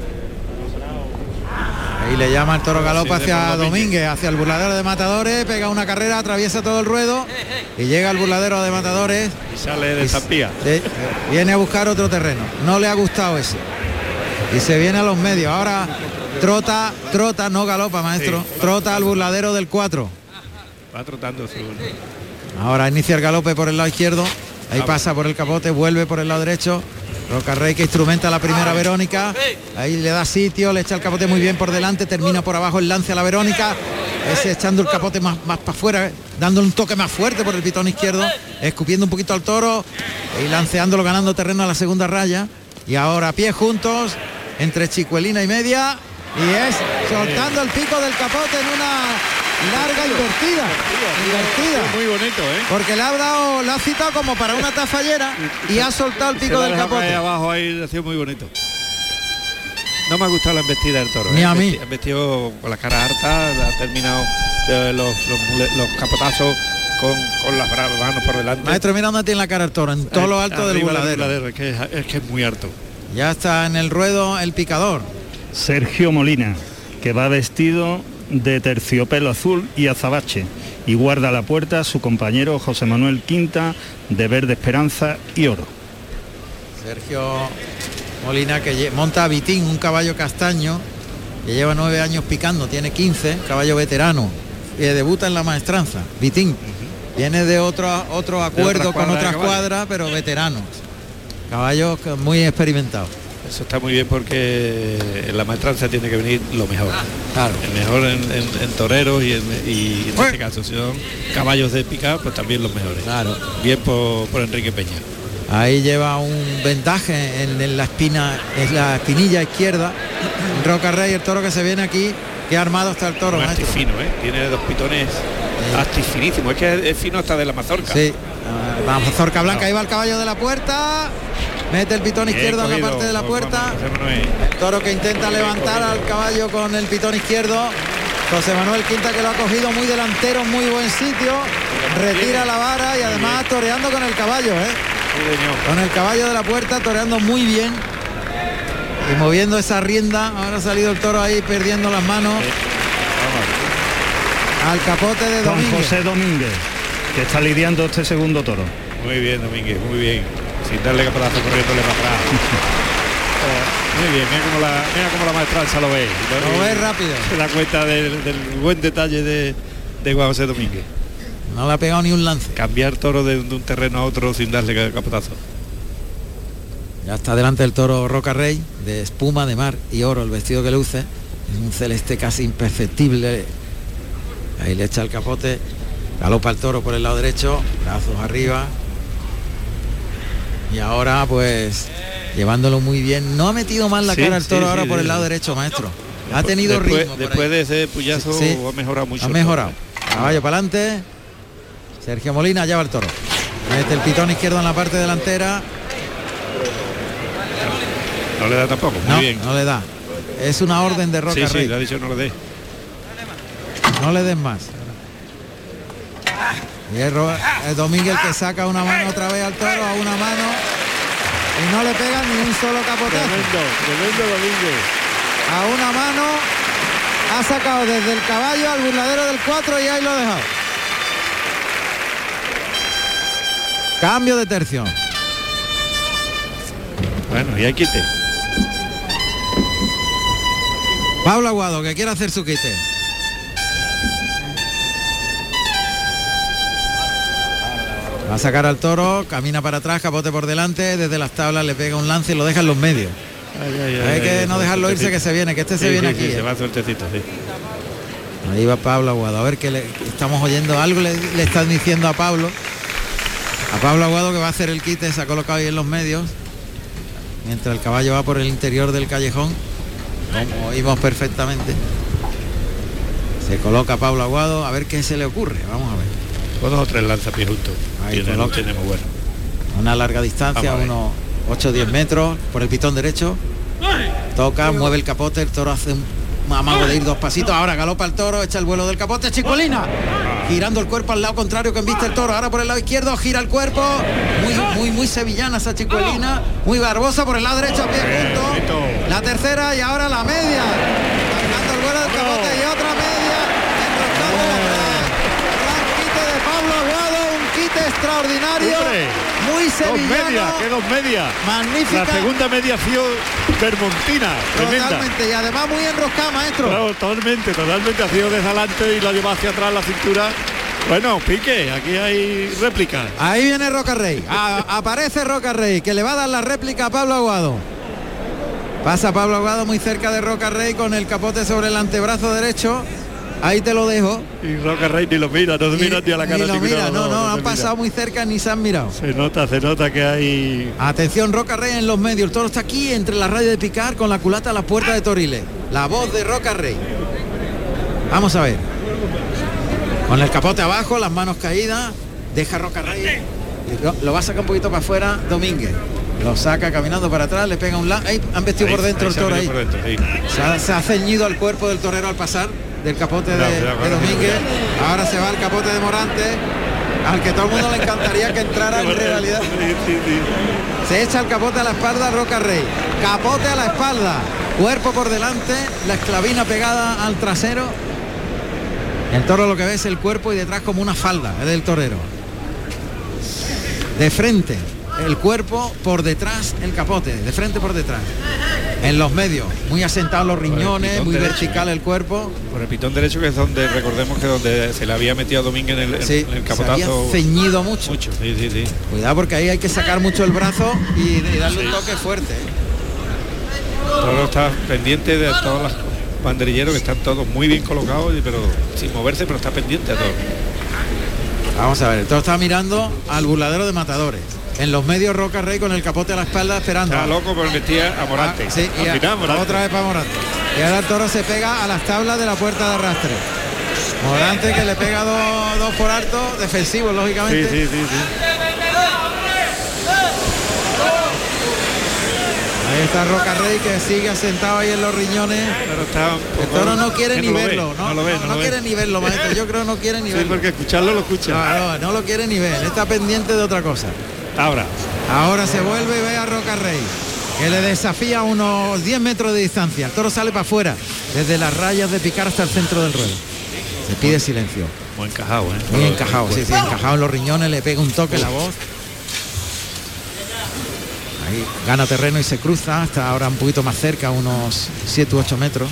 Ahí le llama el toro galopa hacia Domínguez. Hacia el burladero de Matadores, pega una carrera, atraviesa todo el ruedo y llega al burladero de Matadores. Y sale de Zampía. Sí, viene a buscar otro terreno. No le ha gustado ese. Y se viene a los medios. Ahora trota, trota, no galopa, maestro. Sí. Trota al burladero del 4. Va trotando su... Ahora inicia el galope por el lado izquierdo. Ahí Ah. pasa por el capote, vuelve por el lado derecho. Roca Rey que instrumenta la primera Verónica. Ahí le da sitio, le echa el capote muy bien por delante, termina por abajo el lance a la Verónica. Ese echando el capote más, más para afuera, dándole un toque más fuerte por el pitón izquierdo, escupiendo un poquito al toro y lanceándolo, ganando terreno a la segunda raya. Y ahora pies juntos, entre chicuelina y media. Y es soltando el pico del capote en una larga invertida. Invertida. Muy bonito, ¿eh? Porque le ha dado, le ha citado como para una tafallera y ha soltado el pico la del capote. abajo ahí, ha sido muy bonito. No me ha gustado la embestida del toro. Ni ¿eh? a mí. Ha vestido con la cara harta, ha terminado eh, los, los, mule- los capotazos con, con las manos por delante. Maestro, mira dónde tiene la cara el toro, en todo lo Eh, alto del burladero. Es que es, es que es muy harto. Ya está en el ruedo el picador. Sergio Molina, que va vestido de terciopelo azul y azabache y guarda la puerta su compañero José Manuel Quinta de verde esperanza y oro. Sergio Molina que monta a Vitín, un caballo castaño que lleva nueve años picando, tiene 15, caballo veterano, que debuta en la maestranza. Vitín viene de otro, otro acuerdo con caballo. cuadras, pero veteranos. Caballos que- muy experimentados. Eso está muy bien porque en la maestranza tiene que venir lo mejor. Claro. El mejor en, en- en toreros y en, y en Bueno. este caso, si son caballos de picar, pues también los mejores. Claro. Bien por, por Enrique Peña. Ahí lleva un vendaje en, en la espina, en la espinilla izquierda. Roca Rey, el toro que se viene aquí, que armado está el toro, Un asti fino, ¿eh? Tiene dos pitones asti finísimos. Es que es fino hasta de la mazorca. Sí, ah, la mazorca blanca, ahí va el caballo de la puerta. Mete el pitón izquierdo en la cogido parte de la puerta. El toro que intenta levantar al caballo con el pitón izquierdo. José Manuel Quinta que lo ha cogido muy delantero, muy buen sitio. Retira la vara y además toreando con el caballo, ¿eh? Con el caballo de la puerta, toreando muy bien. Y moviendo esa rienda. Ahora ha salido el toro ahí perdiendo las manos. Al capote de Don Domínguez. José Domínguez, que está lidiando este segundo toro. Muy bien, Domínguez, muy bien. Sin darle capatazo corriéndole para atrás. Oh, muy bien, mira cómo la, mira cómo la maestranza lo ve. Lo ve rápido. Se da cuenta del, del buen detalle de, de Juan José Domínguez. No le ha pegado ni un lance. Cambiar toro de, de un terreno a otro sin darle capatazo. Ya está delante del toro Roca Rey, de espuma, de mar y oro, el vestido que luce. Es un celeste casi imperceptible. Ahí le echa el capote. Galopa el toro por el lado derecho, brazos arriba. Y ahora pues llevándolo muy bien. No ha metido mal la Sí, cara el toro sí, ahora sí, por el lado derecho, maestro. Ha tenido después, ritmo. Después ahí. de ese puyazo ha mejorado mucho. Ha mejorado. toro. Caballo para adelante. Sergio Molina lleva el toro. Mete el pitón izquierdo en la parte delantera. No le da tampoco, muy no, bien. no le da. Es una orden de Roca Rey. le ha dicho no le dé. No le den más. Y es Domínguez el que saca una mano otra vez al toro a una mano y no le pega ni un solo capotazo. Tremendo, tremendo Domínguez. A una mano ha sacado desde el caballo al burladero del 4 y ahí lo ha dejado. Cambio de tercio. Bueno, y hay quite. Pablo Aguado que quiere hacer su quite. Va a sacar al toro, camina para atrás, capote por delante, desde las tablas le pega un lance y lo deja en los medios. Ay, ay, Hay ay, que no dejarlo irse que se viene, que este se Sí, viene sí, aquí. sí, eh. se va suertecito. Ahí va Pablo Aguado. A ver qué le estamos oyendo. Algo le, le están diciendo a Pablo. A Pablo Aguado que va a hacer el quite, se ha colocado ahí en los medios. Mientras el caballo va por el interior del callejón. Como oímos perfectamente. Se coloca Pablo Aguado. A ver qué se le ocurre. Vamos a ver. Con dos o tres lanzapiés juntos. Ahí Tiene, muy bueno. Una larga distancia, Vamos unos 8 o 10 metros por el pitón derecho. Toca, mueve el capote, el toro hace un amago de ir dos pasitos. Ahora galopa el toro, echa el vuelo del capote, Chicolina. Girando el cuerpo al lado contrario que embiste el toro. Ahora por el lado izquierdo gira el cuerpo. Muy, muy, muy sevillana esa chicuelina. Muy barbosa por el lado derecho pie junto. La tercera y ahora la media. Cargando el vuelo del capote y otra media. Enroscando atrás. Gran quite de Pablo Aguado, un quite extraordinario. Hombre, muy Dos sevillano. medias, que dos medias. Magnífica. La segunda media ha sido Bermontina, tremenda. Totalmente, y además muy enroscada, maestro. Claro, totalmente, totalmente. Ha sido desde adelante y la lleva hacia atrás la cintura. Bueno, pique, aquí hay réplica. Ahí viene Roca Rey. A- aparece Roca Rey, que le va a dar la réplica a Pablo Aguado. Pasa Pablo Aguado muy cerca de Roca Rey con el capote sobre el antebrazo derecho. Ahí te lo dejo. Y Roca Rey ni lo mira, no Y- mira ni a la cara. ni lo mira, no, dos, no, se han mira. pasado muy cerca ni se han mirado. Se nota, se nota que hay. Atención, Roca Rey en los medios. El toro está aquí entre la raya de picar con la culata a la puerta de Toriles. La voz de Roca Rey. Vamos a ver. Con el capote abajo, las manos caídas. Deja Roca Rey. Lo, lo va a sacar un poquito para afuera Domínguez. Lo saca caminando para atrás, le pega un la. Ahí han vestido Ahí- por dentro ahí el toro ahí. dentro, sí. Se ha, se ha ceñido al cuerpo del torero al pasar del capote de. Domínguez. Ahora se va el capote de Morante. Al que todo el mundo le encantaría que entrara en realidad. Se echa el capote a la espalda Roca Rey. Capote a la espalda. Cuerpo por delante. La esclavina pegada al trasero. El toro lo que ve es el cuerpo y detrás como una falda. Es del torero. De frente. El cuerpo por detrás el capote. De frente por detrás. En los medios. Muy asentados los riñones. Muy derecho. vertical el cuerpo. Por el pitón derecho que es donde recordemos que donde se le había metido a Domínguez en el, Sí, en el se capotazo. había ceñido mucho. Mucho, sí, sí, sí. Cuidado porque ahí hay que sacar mucho el brazo y, y darle un toque fuerte. Todo está pendiente de todos los banderilleros que están todos muy bien colocados, pero sin moverse, pero está pendiente a todo. Vamos a ver, el toro está mirando al burladero de matadores. En los medios Roca Rey con el capote a la espalda esperando. Está loco por metía a Morante. Ah, sí, y a- final, Morante. otra vez para Morante. Y ahora el toro se pega a las tablas de la puerta de arrastre. Morante que le pega dos, dos por alto, defensivo Sí, lógicamente. sí, sí, sí. Ahí está Roca Rey que sigue asentado ahí en los riñones. Pero está un El poco- toro no quiere ni lo ve, verlo, ¿no? No lo ve, no, lo ve. quiere ni verlo, maestro. Yo creo que no quiere ni Sí, verlo. porque escucharlo lo escucha. No, no, no lo quiere ni ver. Está pendiente de otra cosa. Ahora, Ahora se vuelve y ve a Roca Rey, que le desafía a unos 10 metros de distancia. El toro sale para afuera, desde las rayas de picar hasta el centro del ruedo. Se pide silencio. muy encajado, ¿eh? Muy encajado, sí, sí, encajado en los riñones, le pega un toque la voz. Ahí gana terreno y se cruza, hasta ahora un poquito más cerca, unos 7 u 8 metros.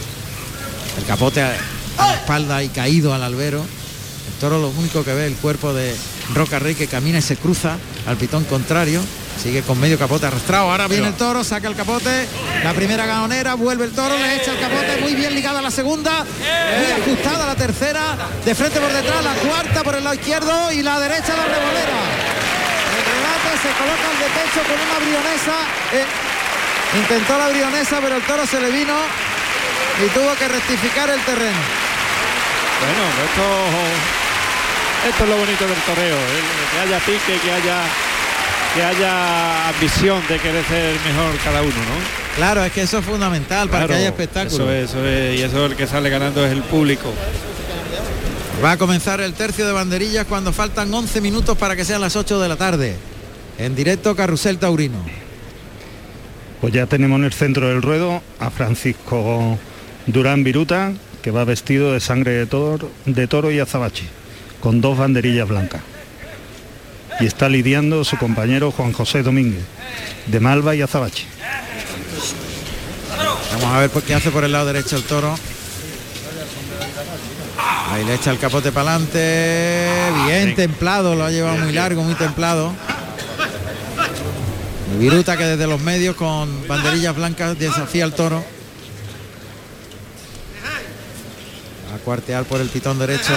El capote a a la espalda y caído al albero. El toro lo único que ve el cuerpo de Roca Rey que camina y se cruza al pitón contrario. Sigue con medio capote arrastrado. Ahora viene el toro, saca el capote. La primera ganonera, vuelve el toro, le echa el capote. Muy bien ligada la segunda. Muy ajustada la tercera. De frente por detrás, la cuarta por el lado izquierdo y la derecha la revolera. El remate se coloca al de pecho con una brionesa. Eh, intentó la brionesa, pero el toro se le vino y tuvo que rectificar el terreno. Bueno, esto, esto es lo bonito del toreo, ¿eh? que haya pique, que haya que haya ambición de querer ser mejor cada uno, ¿no? Claro, es que eso es fundamental para que haya espectáculo. Eso es, eso es, y eso es el que sale ganando es el público. Va a comenzar el tercio de banderillas cuando faltan 11 minutos para que sean las 8 de la tarde. En directo Carrusel Taurino. Pues ya tenemos en el centro del ruedo a Francisco Durán Viruta, que va vestido de sangre de toro, de toro y azabache, con dos banderillas blancas. Y está lidiando su compañero Juan José Domínguez, de Malva y azabache. Vamos a ver por qué hace por el lado derecho el toro. Ahí le echa el capote para adelante. Bien templado, lo ha llevado muy largo, muy templado. Y Viruta que desde los medios con banderillas blancas desafía al toro. A cuartear por el pitón derecho.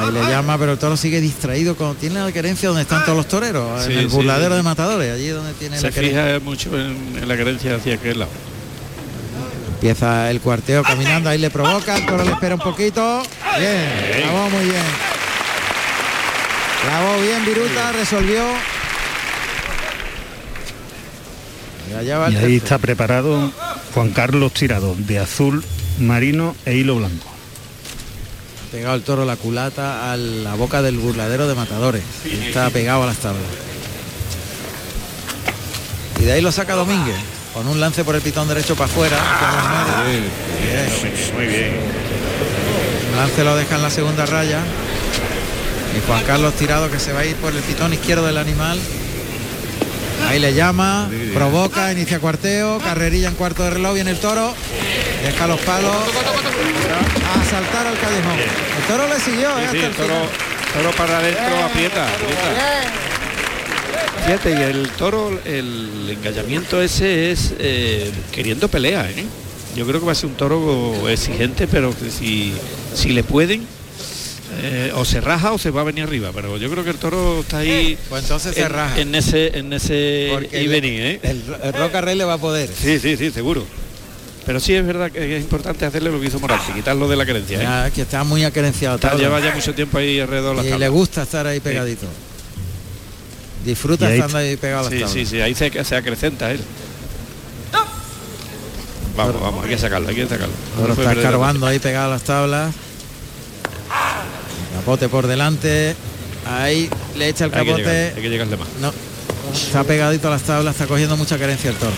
Ahí le llama, pero el toro sigue distraído. Cuando tiene la querencia donde están todos los toreros, Sí, en el sí. burladero de matadores, allí donde tiene Se la querencia. fija mucho en, en la querencia hacia aquel lado. Empieza el cuarteo caminando, ahí le provoca, el toro le espera un poquito. Bien, clavó muy bien. Clavó bien Viruta, resolvió. Y allá va Y ahí está preparado Juan Carlos Tirado, de azul marino e hilo blanco. Pegado el toro la culata a la boca del burladero de matadores. Y Está pegado a las tablas. Y de ahí lo saca Domínguez. Con un lance por el pitón derecho para afuera. Bien. Muy bien. Un lance lo deja en la segunda raya. Y Juan Carlos Tirado que se va a ir por el pitón izquierdo del animal. Ahí le llama, provoca, inicia cuarteo, carrerilla en cuarto de reloj, viene el toro, deja los palos a saltar al callejón. El toro le siguió, Sí, ¿eh? sí, hasta el toro, final. toro para adentro aprieta, aprieta. Fíjate, y el toro, el engallamiento ese es eh, queriendo pelea, ¿eh? Yo creo que va a ser un toro exigente, pero que si, si le pueden, eh, o se raja o se va a venir arriba. Pero yo creo que el toro está ahí Pues entonces se en, raja. en ese, en ese y venir, ¿eh? El, el Roca Rey le va a poder. Sí, sí, sí, seguro. Pero sí es verdad que es importante hacerle lo que hizo Morante, quitarlo de la querencia. ¿eh? Ya, es que está muy acerenciado. Está- todo. lleva ya mucho tiempo ahí alrededor de las y le gusta estar ahí pegadito. Disfruta ahí- estando ahí pegado a las Sí, tablas. sí, sí, ahí se, se acrecenta él. Vamos, vamos, hay que sacarlo, hay que sacarlo. No puede está escarbando ahí pegado a las tablas. Capote por delante. Ahí le echa el Hay que, capote. llegar, hay que llegarle más. No. Está pegadito a las tablas, está cogiendo mucha carencia el toro.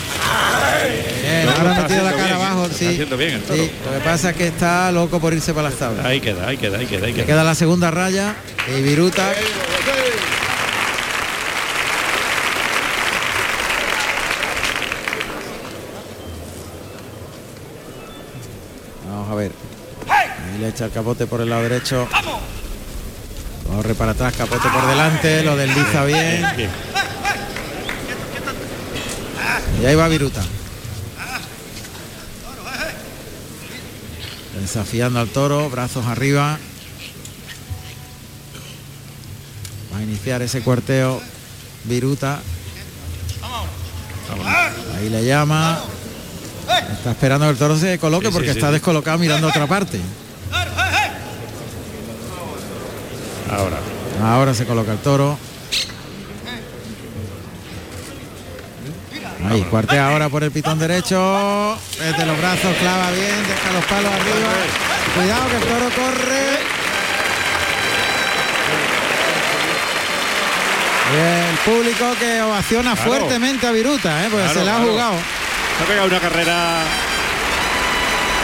Bien, ahora ha metido la cara bien, abajo, sí. haciendo bien el toro. Sí, Lo que pasa es que está loco por irse para las tablas. Ahí queda, ahí queda, ahí queda, ahí queda. queda la segunda raya y Viruta. Vamos a ver. Ahí le echa el capote por el lado derecho. Corre para atrás, capote por delante, lo desliza bien. Y ahí va Viruta. Desafiando al toro, brazos arriba. Va a iniciar ese cuarteo Viruta. Ahí le llama. Está esperando que el toro se coloque sí, porque sí, está sí. descolocado mirando a otra parte. Ahora. Ahora se coloca el toro. Ahí, cuartea ahora por el pitón derecho. Desde los brazos, clava bien, deja los palos arriba. Cuidado que el toro corre. Y el público que ovaciona Claro. fuertemente a Viruta, ¿eh? porque Claro, se le ha claro. jugado. Se ha pegado una carrera.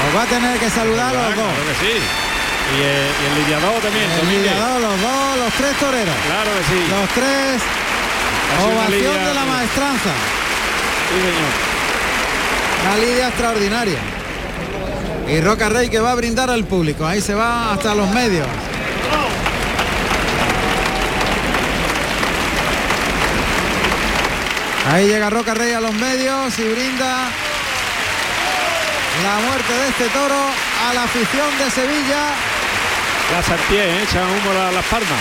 Os va a tener que saludar los dos. Que sí. Y, eh, y el lidiador también. El lidiador, los dos, los tres toreros. Claro que sí. Los tres. Ovación de la maestranza. Sí, señor. Una lidia extraordinaria. Y Roca Rey que va a brindar al público. Ahí se va hasta los medios. Ahí llega Roca Rey a los medios y brinda la muerte de este toro a la afición de Sevilla. La Sartier, ¿eh? echan humo a las palmas.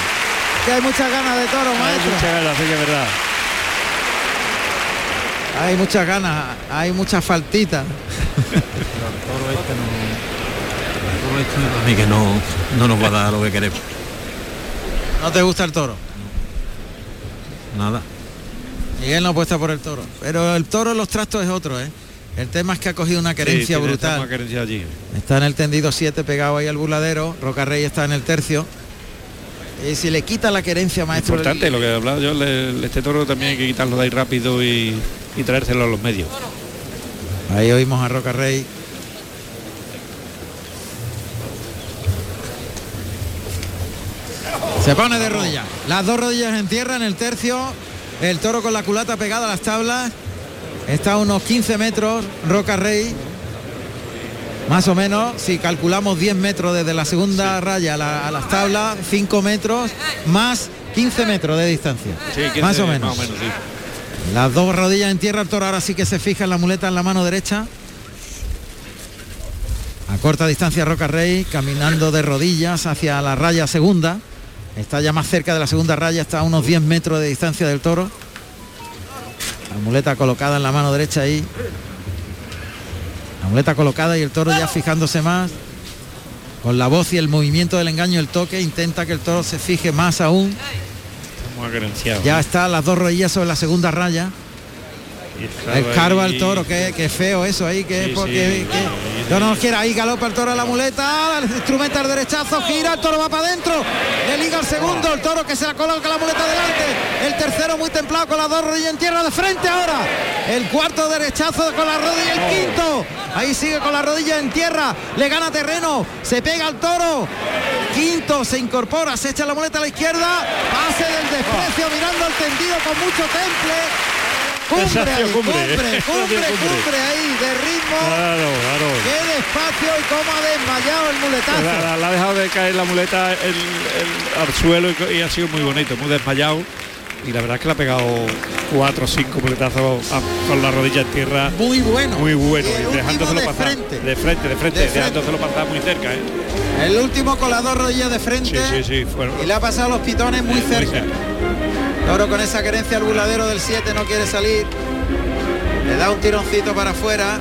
Que hay muchas ganas de toro, Hay maestro. mucha ganas, sí que es verdad. Hay muchas ganas, hay muchas faltitas. Todo no. Todo esto a mí que no, no nos va a dar lo que queremos. ¿No te gusta el toro? Nada. Miguel no apuesta por el toro. Pero el toro en los trastos es otro, ¿eh? El tema es que ha cogido una querencia Sí, brutal. esta querencia allí. Está en el tendido 7 pegado ahí al burladero. Roca Rey está en el tercio. Y si le quita la querencia, maestro. Importante lo que he hablado yo, le- este toro también hay que quitarlo de ahí rápido y, y traérselo a los medios. Ahí oímos a Roca Rey. Se pone de rodillas. Las dos rodillas en tierra en el tercio. El toro con la culata pegada a las tablas. Está a unos 15 metros. Roca Rey. Más o menos, si calculamos 10 metros desde la segunda raya a, la- a las tablas, 5 metros, más 15 metros de distancia. Sí, 15, más o menos. Más o menos, sí. Las dos rodillas en tierra, el toro ahora sí que se fija en la muleta en la mano derecha. A corta distancia Roca Rey, caminando de rodillas hacia la raya segunda. Está ya más cerca de la segunda raya, está a unos 10 metros de distancia del toro. La muleta colocada en la mano derecha ahí. La muleta colocada y el toro ya fijándose más. Con la voz y el movimiento del engaño, el toque, intenta que el toro se fije más aún. Muy. Ya está las dos rodillas sobre la segunda raya. El cargo al toro, que, que feo eso ahí, que Sí, porque sí, que- no nos quiera ahí galopa el toro a la muleta, instrumenta el derechazo, gira, el toro va para adentro, le liga el segundo, el toro que se la coloca la muleta delante, el tercero muy templado con las dos rodillas en tierra de frente ahora, el cuarto derechazo con la rodilla, el quinto, ahí sigue con la rodilla en tierra, le gana terreno, se pega al toro, quinto se incorpora, se echa la muleta a la izquierda, pase del desprecio mirando al tendido con mucho temple. Cumbre, ahí, cumbre, cumbre, ha cumbre, cumbre. ahí, de ritmo. Claro, claro. Qué despacio y cómo ha desmayado el muletazo. La, la- la ha dejado de caer la muleta el- el- al suelo y, y ha sido muy bonito, muy desmayado. Y la verdad es que le ha pegado cuatro o cinco muletazos a- con la rodilla en tierra. Muy bueno. Muy bueno. Y Y, dejándoselo de pasar. frente. De frente, de frente, De frente. dejándoselo pasar muy cerca, ¿eh? El último dos rodillas de frente. Sí, sí, sí. Y le ha pasado los pitones muy muy cerca. cerca. Toro con esa querencia al burladero del 7 no quiere salir. Le da un tironcito para afuera.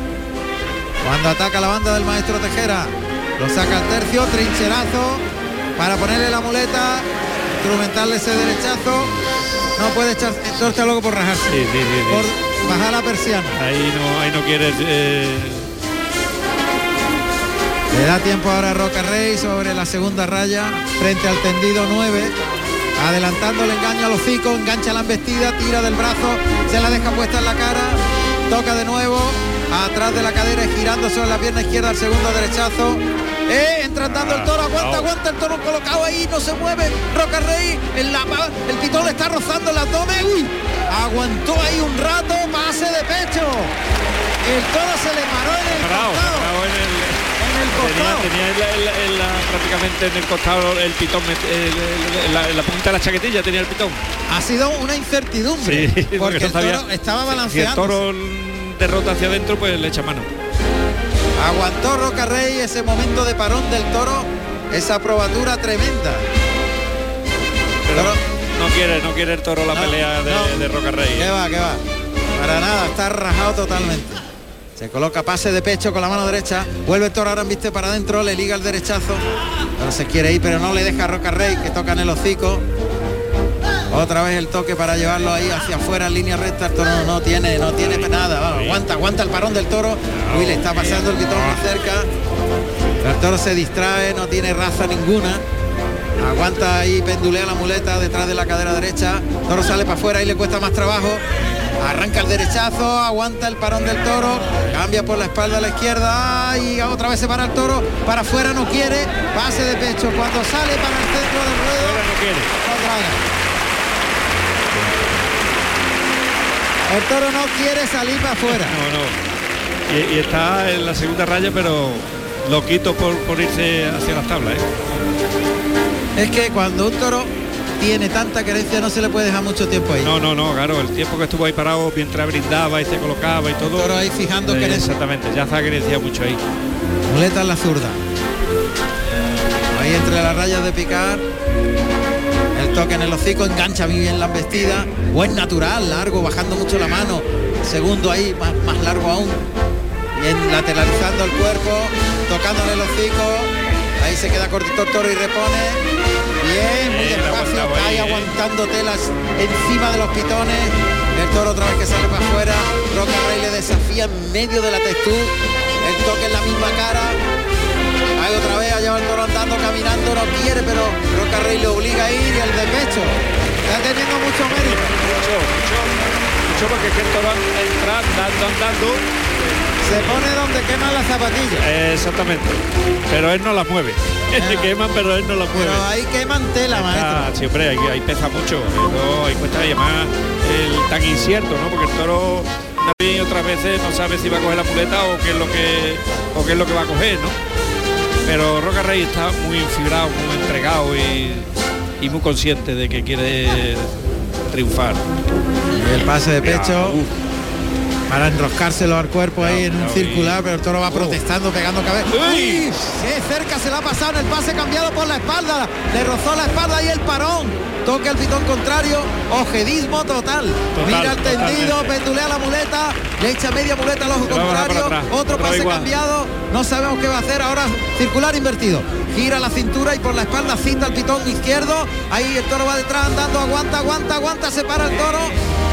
Cuando ataca la banda del maestro Tejera. Lo saca al tercio, trincherazo. Para ponerle la muleta. Instrumentarle ese derechazo. No puede echar. Entonces está loco por rajarse. Sí, sí, sí. Por bajar la persiana. Ahí no, ahí no quiere. eh, Le da tiempo ahora a Roca Rey sobre la segunda raya, frente al tendido 9, adelantando el engaño al hocico, engancha la embestida, tira del brazo, se la deja puesta en la cara, toca de nuevo, atrás de la cadera y girando sobre la pierna izquierda al segundo derechazo. Eh, entra andando el toro, aguanta, aguanta el toro colocado ahí, no se mueve. Roca Rey, el, el pitón le está rozando el abdomen. Uy, aguantó ahí un rato, pase de pecho. El toro se le paró en el parado, costado. parado en el- En el Tenía, costado. tenía en la- en la- en la- prácticamente en el costado el pitón, en la, en la punta de la chaquetilla tenía el pitón. Ha sido una incertidumbre. Sí, porque no el sabía- toro estaba Si el balanceando. toro derrota hacia adentro, pues le echa mano. Aguantó Roca Rey ese momento de parón del toro, esa probatura tremenda. Pero Toro- no quiere, no quiere el toro la No, pelea de, no. de Roca Rey. ¿Qué va, qué va? Para nada, está rajado totalmente. Se coloca pase de pecho con la mano derecha, vuelve el toro ahora en viste para adentro, le liga el derechazo. Ahora se quiere ir, pero no le deja a Roca Rey, que toca en el hocico. Otra vez el toque para llevarlo ahí hacia afuera en línea recta. El toro no, no tiene, no tiene nada. Vamos, aguanta, aguanta el parón del toro. Uy, le está pasando el pitón más cerca. El toro se distrae, no tiene raza ninguna. Aguanta ahí, pendulea la muleta detrás de la cadera derecha. Toro sale para afuera y le cuesta más trabajo. Arranca el derechazo, aguanta el parón del toro, cambia por la espalda a la izquierda y otra vez se para el toro, para afuera no quiere, pase de pecho, cuando sale para el centro del ruedo, no quiere. El toro no quiere salir para afuera. No, no. Y, y está en la segunda raya, pero lo quito por, por irse hacia las tablas. ¿eh? Es que cuando un toro tiene tanta querencia no se le puede dejar mucho tiempo ahí. No, no, no, claro, el tiempo que estuvo ahí parado mientras brindaba y se colocaba y todo. Toro ahí fijando Eh, querencia. Exactamente, ya ha querenciado mucho ahí. Muleta en la zurda. Ahí entre las rayas de picar. El toque en el hocico, engancha muy bien la embestida. Buen natural, largo, bajando mucho la mano. Segundo ahí, más, más largo aún. Bien lateralizando el cuerpo, tocando en el hocico. Ahí se queda cortito el toro y repone. Bien, muy despacio, cae ahí, aguantando telas encima de los pitones. El toro otra vez que sale para afuera. Roca Rey le desafía en medio de la textura. El toque en la misma cara. Va andando, caminando, no quiere, pero Roca Rey le obliga a ir y el de pecho. Está teniendo mucho mérito. Mucho, mucho, mucho porque es que el toro entra andando, andando. Se pone donde queman las zapatillas. Exactamente. Pero él no la mueve. Se queman, pero él no la mueve. Pero ahí queman tela, maestro. Ah, siempre ahí pesa mucho. Eso, ahí cuesta además el tan incierto, ¿no? Porque el toro y otras veces no sabe si va a coger la muleta o qué es lo que o qué es lo que va a coger, ¿no? Pero Roca Rey está muy infibrado, muy entregado y, y muy consciente de que quiere triunfar. Y el pase de pecho para enroscárselo al cuerpo ahí en un circular, pero el toro va protestando, pegando cabeza. ¡Uy! ¡Qué cerca se la ha pasado en el pase cambiado por la espalda! Le rozó la espalda y el parón. Toca el pitón contrario, ojedismo total. Mira el tendido, totalmente. pendulea la muleta, le echa media muleta al ojo contrario, atrás, otro pase igual. cambiado, no sabemos qué va a hacer, ahora circular invertido. Gira la cintura y por la espalda cita el pitón izquierdo, ahí el toro va detrás andando, aguanta, aguanta, aguanta, se para el toro,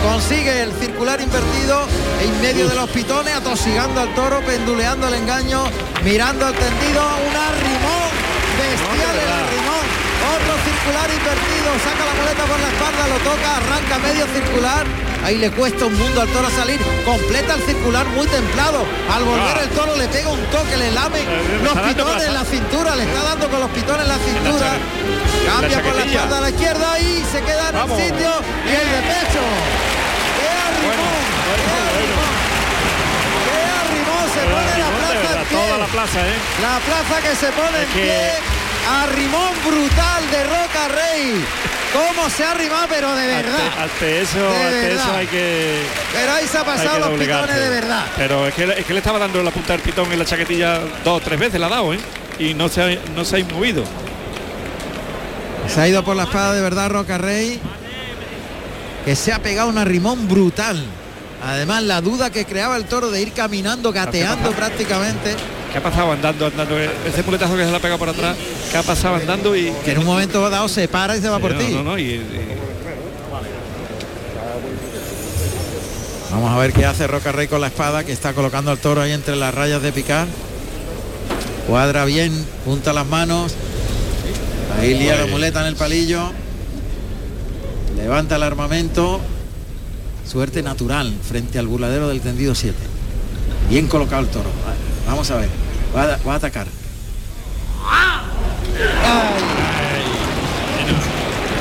consigue el circular invertido en medio de los pitones, atosigando al toro, penduleando el engaño, mirando al tendido, un arrimón bestial el arrimón. Otro circular invertido, saca la muleta por la espalda, lo toca, arranca medio circular. Ahí le cuesta un mundo al toro salir. Completa el circular muy templado. Al volver Ah. el toro le pega un toque, le lame le los pitones en la- cintura, le está dando con los pitones en la cintura. Cambia por la espalda a la izquierda y se queda en el sitio. Y el de pecho. ¡Qué arrimón! ¡Qué arrimón! ¡Qué arrimón! Se pone la plaza en pie. toda la plaza, ¿eh? La plaza que se pone en pie. Arrimón brutal de Roca Rey. ¿Cómo se ha arrimado? Pero de verdad. Ante, ante eso, De ante verdad. eso hay que. Pero ahí se ha pasado los pitones de verdad. Pero es que, es que le estaba dando la punta del pitón en la chaquetilla dos o tres veces, la ha dado, ¿eh? Y no se ha, no se ha movido. Se ha ido por la espada de verdad Roca Rey. Que se ha pegado un arrimón brutal. Además, la duda que creaba el toro de ir caminando, gateando prácticamente. ¿Qué ha pasado andando, andando? Ese muletazo que se le ha pegado por atrás, ¿qué ha pasado andando? Y Que en un momento dado se para y se va por no, ti. no, no, y- y- Vamos a ver qué hace Roca Rey con la espada, que está colocando al toro ahí entre las rayas de picar. Cuadra bien, punta las manos. Ahí lía la muleta en el palillo. Levanta el armamento. Suerte natural frente al burladero del tendido 7. Bien colocado el toro. Vamos a ver. Va a, va a atacar.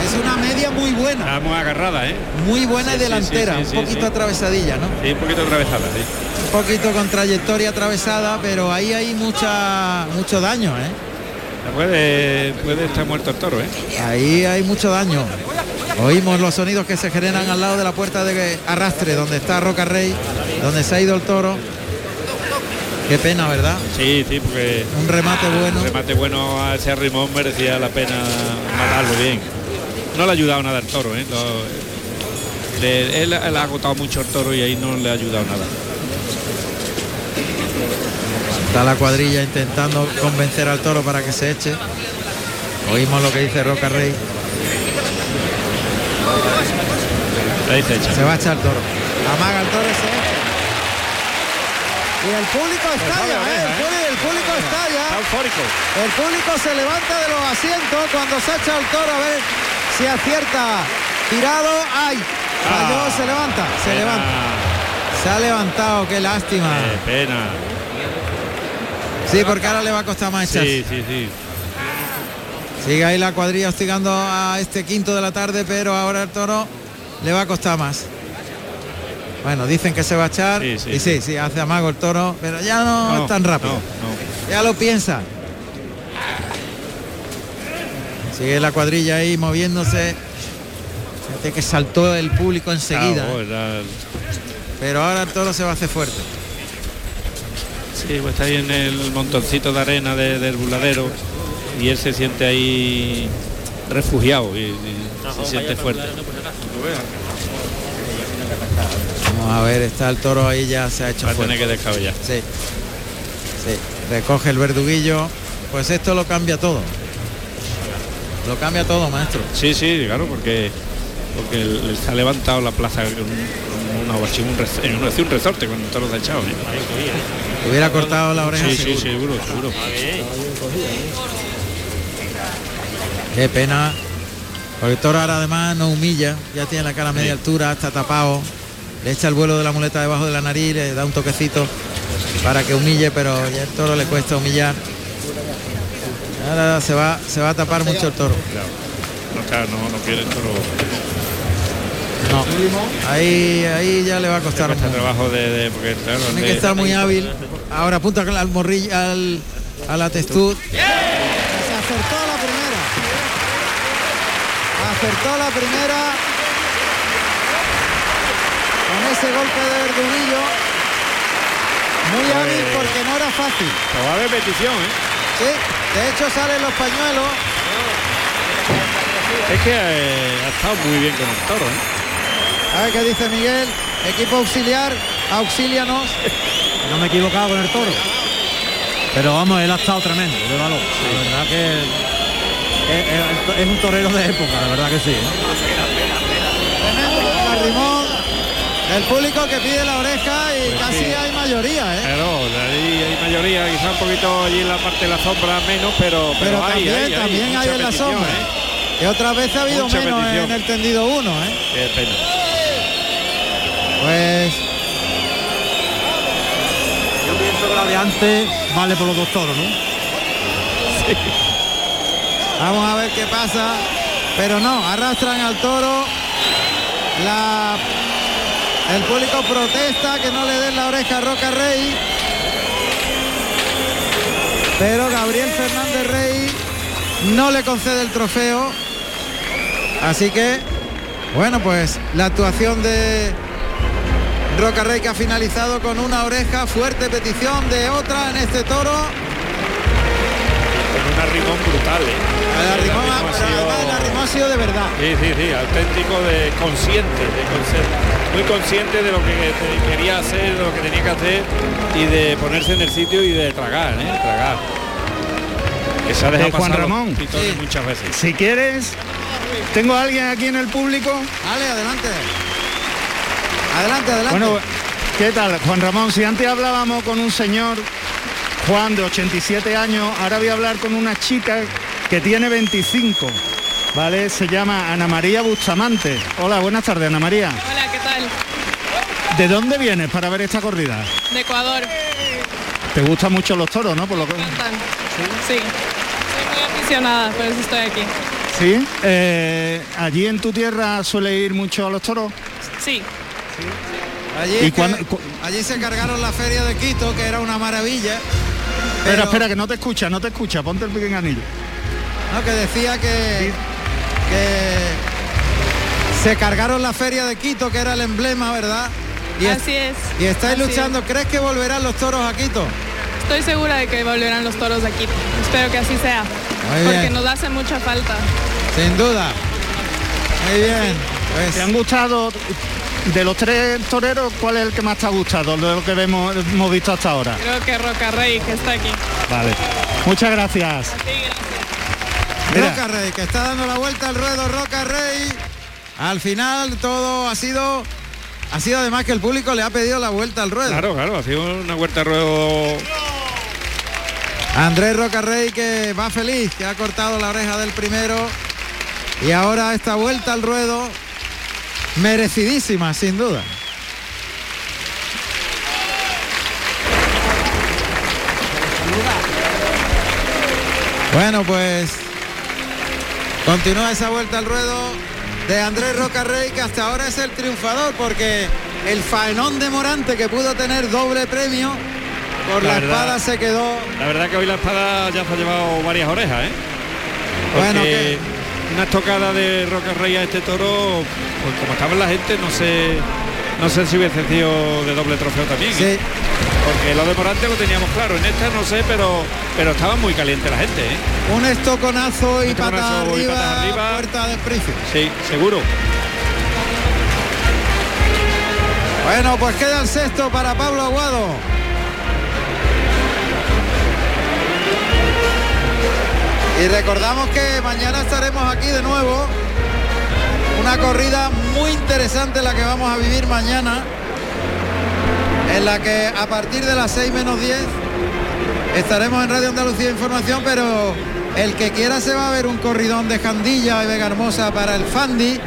Es una media muy buena. Está muy agarrada, ¿eh? Muy buena Sí, delantera. sí, sí, un poquito sí. atravesadilla, ¿no? Sí, un poquito atravesada, sí. Un poquito con trayectoria atravesada, pero ahí hay mucha mucho daño, ¿eh? Puede, puede estar muerto el toro, ¿eh? Ahí hay mucho daño. Oímos los sonidos que se generan al lado de la puerta de arrastre, donde está Roca Rey, donde se ha ido el toro. Qué pena, ¿verdad? Sí, sí, porque Un remate bueno. un remate bueno a ese rimón merecía la pena matarlo bien. No le ha ayudado nada el toro, ¿eh? Lo- le- él, él ha agotado mucho el toro y ahí no le ha ayudado nada. Está la cuadrilla intentando convencer al toro para que se eche. Oímos lo que dice Roca Rey. Echa. Se va a echar el toro. Amaga el toro se echa. Y el público estalla, la ¿eh? oreja, El, público, estalla. El público se levanta de los asientos cuando se echa el toro a ver si acierta. Tirado, ¡ay! Falló, Ah, se levanta, se pena. levanta. Se ha levantado, qué lástima. Qué pena. Sí, porque ahora le va a costar más echarse. Sí, sí, sí. Sigue ahí la cuadrilla hostigando a este quinto de la tarde, pero ahora el toro le va a costar más. Bueno, dicen que se va a echar. Sí, sí, y sí, sí, hace amago el toro, pero ya no, No, es tan rápido. no, no. Ya lo piensa. Sigue la cuadrilla ahí moviéndose. Fíjate que saltó el público enseguida. Claro, era- Pero ahora el toro se va a hacer fuerte. Sí, pues está ahí en el montoncito de arena de- del burladero y él se siente ahí refugiado y, y se siente fuerte. Vamos a ver, está el toro ahí ya se ha hecho Va a tener que descabellar. Sí. Sí. Recoge el verduguillo. pues esto lo cambia todo. Lo cambia todo, maestro. Sí, sí, claro, porque porque él, se ha levantado la plaza con, una un, un, un resorte con todos los echados. ¿eh? Hubiera cortado la oreja. Sí, sí, seguro, seguro. Qué pena. Porque el toro ahora además no humilla, ya tiene la cara a media altura, está tapado, le echa el vuelo de la muleta debajo de la nariz, le da un toquecito para que humille, pero ya el toro le cuesta humillar. Ahora se va, se va a tapar mucho el toro. No, no, no quiere el toro. No, ahí, ahí ya le va a costar este trabajo de, porque tiene que estar muy hábil. Ahora apunta al morrillo, al, a la testud. Se acertó la primera. Acertó la primera. Con ese golpe de verdunillo. Muy pues hábil porque no era fácil. va de petición, ¿eh? Sí, de hecho salen los pañuelos. Es que eh, ha estado muy bien con el toro, ¿eh? A ver qué dice Miguel. Equipo auxiliar, auxílianos. No me he equivocado con el toro. Pero vamos, él ha estado tremendo, de valor. La verdad que es, un torero de época, la verdad que sí. Tremendo, el público que pide la oreja y pues casi hay mayoría, ¿eh? Claro, ahí hay mayoría, quizá un poquito allí en la parte de la sombra menos, pero, pero, también, también hay, en la sombra. ¿eh? Y otra vez ha habido menos en el tendido 1, ¿eh? Qué pena. Pues yo pienso que la de antes vale por los dos toros, ¿no? Sí. Vamos a ver qué pasa. Pero no, arrastran al toro. La el público protesta que no le den la oreja a Roca Rey. Pero Gabriel Fernández Rey no le concede el trofeo. Así que, bueno, pues la actuación de Roca Rey que ha finalizado con una oreja, fuerte petición de otra en este toro. Con un arrimón brutal, ¿eh? El arrimón, ha, sido... de verdad. Sí, sí, sí, auténtico de consciente, de muy consciente de lo que quería hacer, de lo que tenía que hacer y de ponerse en el sitio y de tragar, ¿eh? Tragar. Que se ha dejado Juan Ramón, muchas veces. Si quieres, tengo a alguien aquí en el público. Vale, adelante. Adelante, adelante. Bueno, ¿qué tal? Juan Ramón, si antes hablábamos con un señor, Juan, de 87 años, ahora voy a hablar con una chica que tiene 25. ¿Vale? Se llama Ana María Bustamante. Hola, buenas tardes, Ana María. Hola, ¿De dónde vienes para ver esta corrida? De Ecuador. ¿Te gustan mucho los toros, no? Por lo que... ¿Sí? sí. Soy muy aficionada, por eso estoy aquí. ¿Sí? Eh, ¿Allí en tu tierra suele ir mucho a los toros? Sí. Allí, allí se cargaron la feria de Quito, que era una maravilla. Pero... Espera, que no te escucha, no te escucha, ponte el pequeño anillo. No, que decía que, que se cargaron la feria de Quito, que era el emblema, ¿verdad? Y Así es. Y estáis luchando, ¿crees que volverán los toros a Quito? Estoy segura de que volverán los toros a Quito. Espero que así sea. porque nos hace mucha falta. Sin duda. Muy bien. Pues... ¿Te han gustado de los tres toreros, ¿cuál es el que más te ha gustado de lo que hemos, hemos visto hasta ahora? Creo que Roca Rey, que está aquí. Vale. Muchas gracias. Roca Rey, que está dando la vuelta al ruedo Roca Rey. Al final todo ha sido ha sido además que el público le ha pedido la vuelta al ruedo. Claro, claro, ha sido una vuelta al ruedo. Andrés Roca Rey que va feliz, que ha cortado la oreja del primero. Y ahora esta vuelta al ruedo merecidísima, sin duda. Bueno, pues continúa esa vuelta al ruedo de Andrés Roca Rey, que hasta ahora es el triunfador, porque el faenón de Morante, que pudo tener doble premio, por la, espada se quedó. La verdad que hoy la espada ya se ha llevado varias orejas, ¿eh? bueno, que una estocada de Roca Rey a este toro, pues como estaba la gente, no sé no sé si hubiese sido de doble trofeo también. ¿eh? Sí. Porque lo de Morante lo teníamos claro, en esta no sé, pero pero estaba muy caliente la gente. ¿eh? Un estoconazo y, pata arriba, arriba, puerta del príncipe. Sí, seguro. Bueno, pues queda el sexto para Pablo Aguado. Y recordamos que mañana estaremos aquí de nuevo. Una corrida muy interesante la que vamos a vivir mañana. En la que a partir de las 6 menos 10 estaremos en Radio Andalucía Información, pero el que quiera se va a ver un corridón de Jandilla y Vega Hermosa para el Fandi.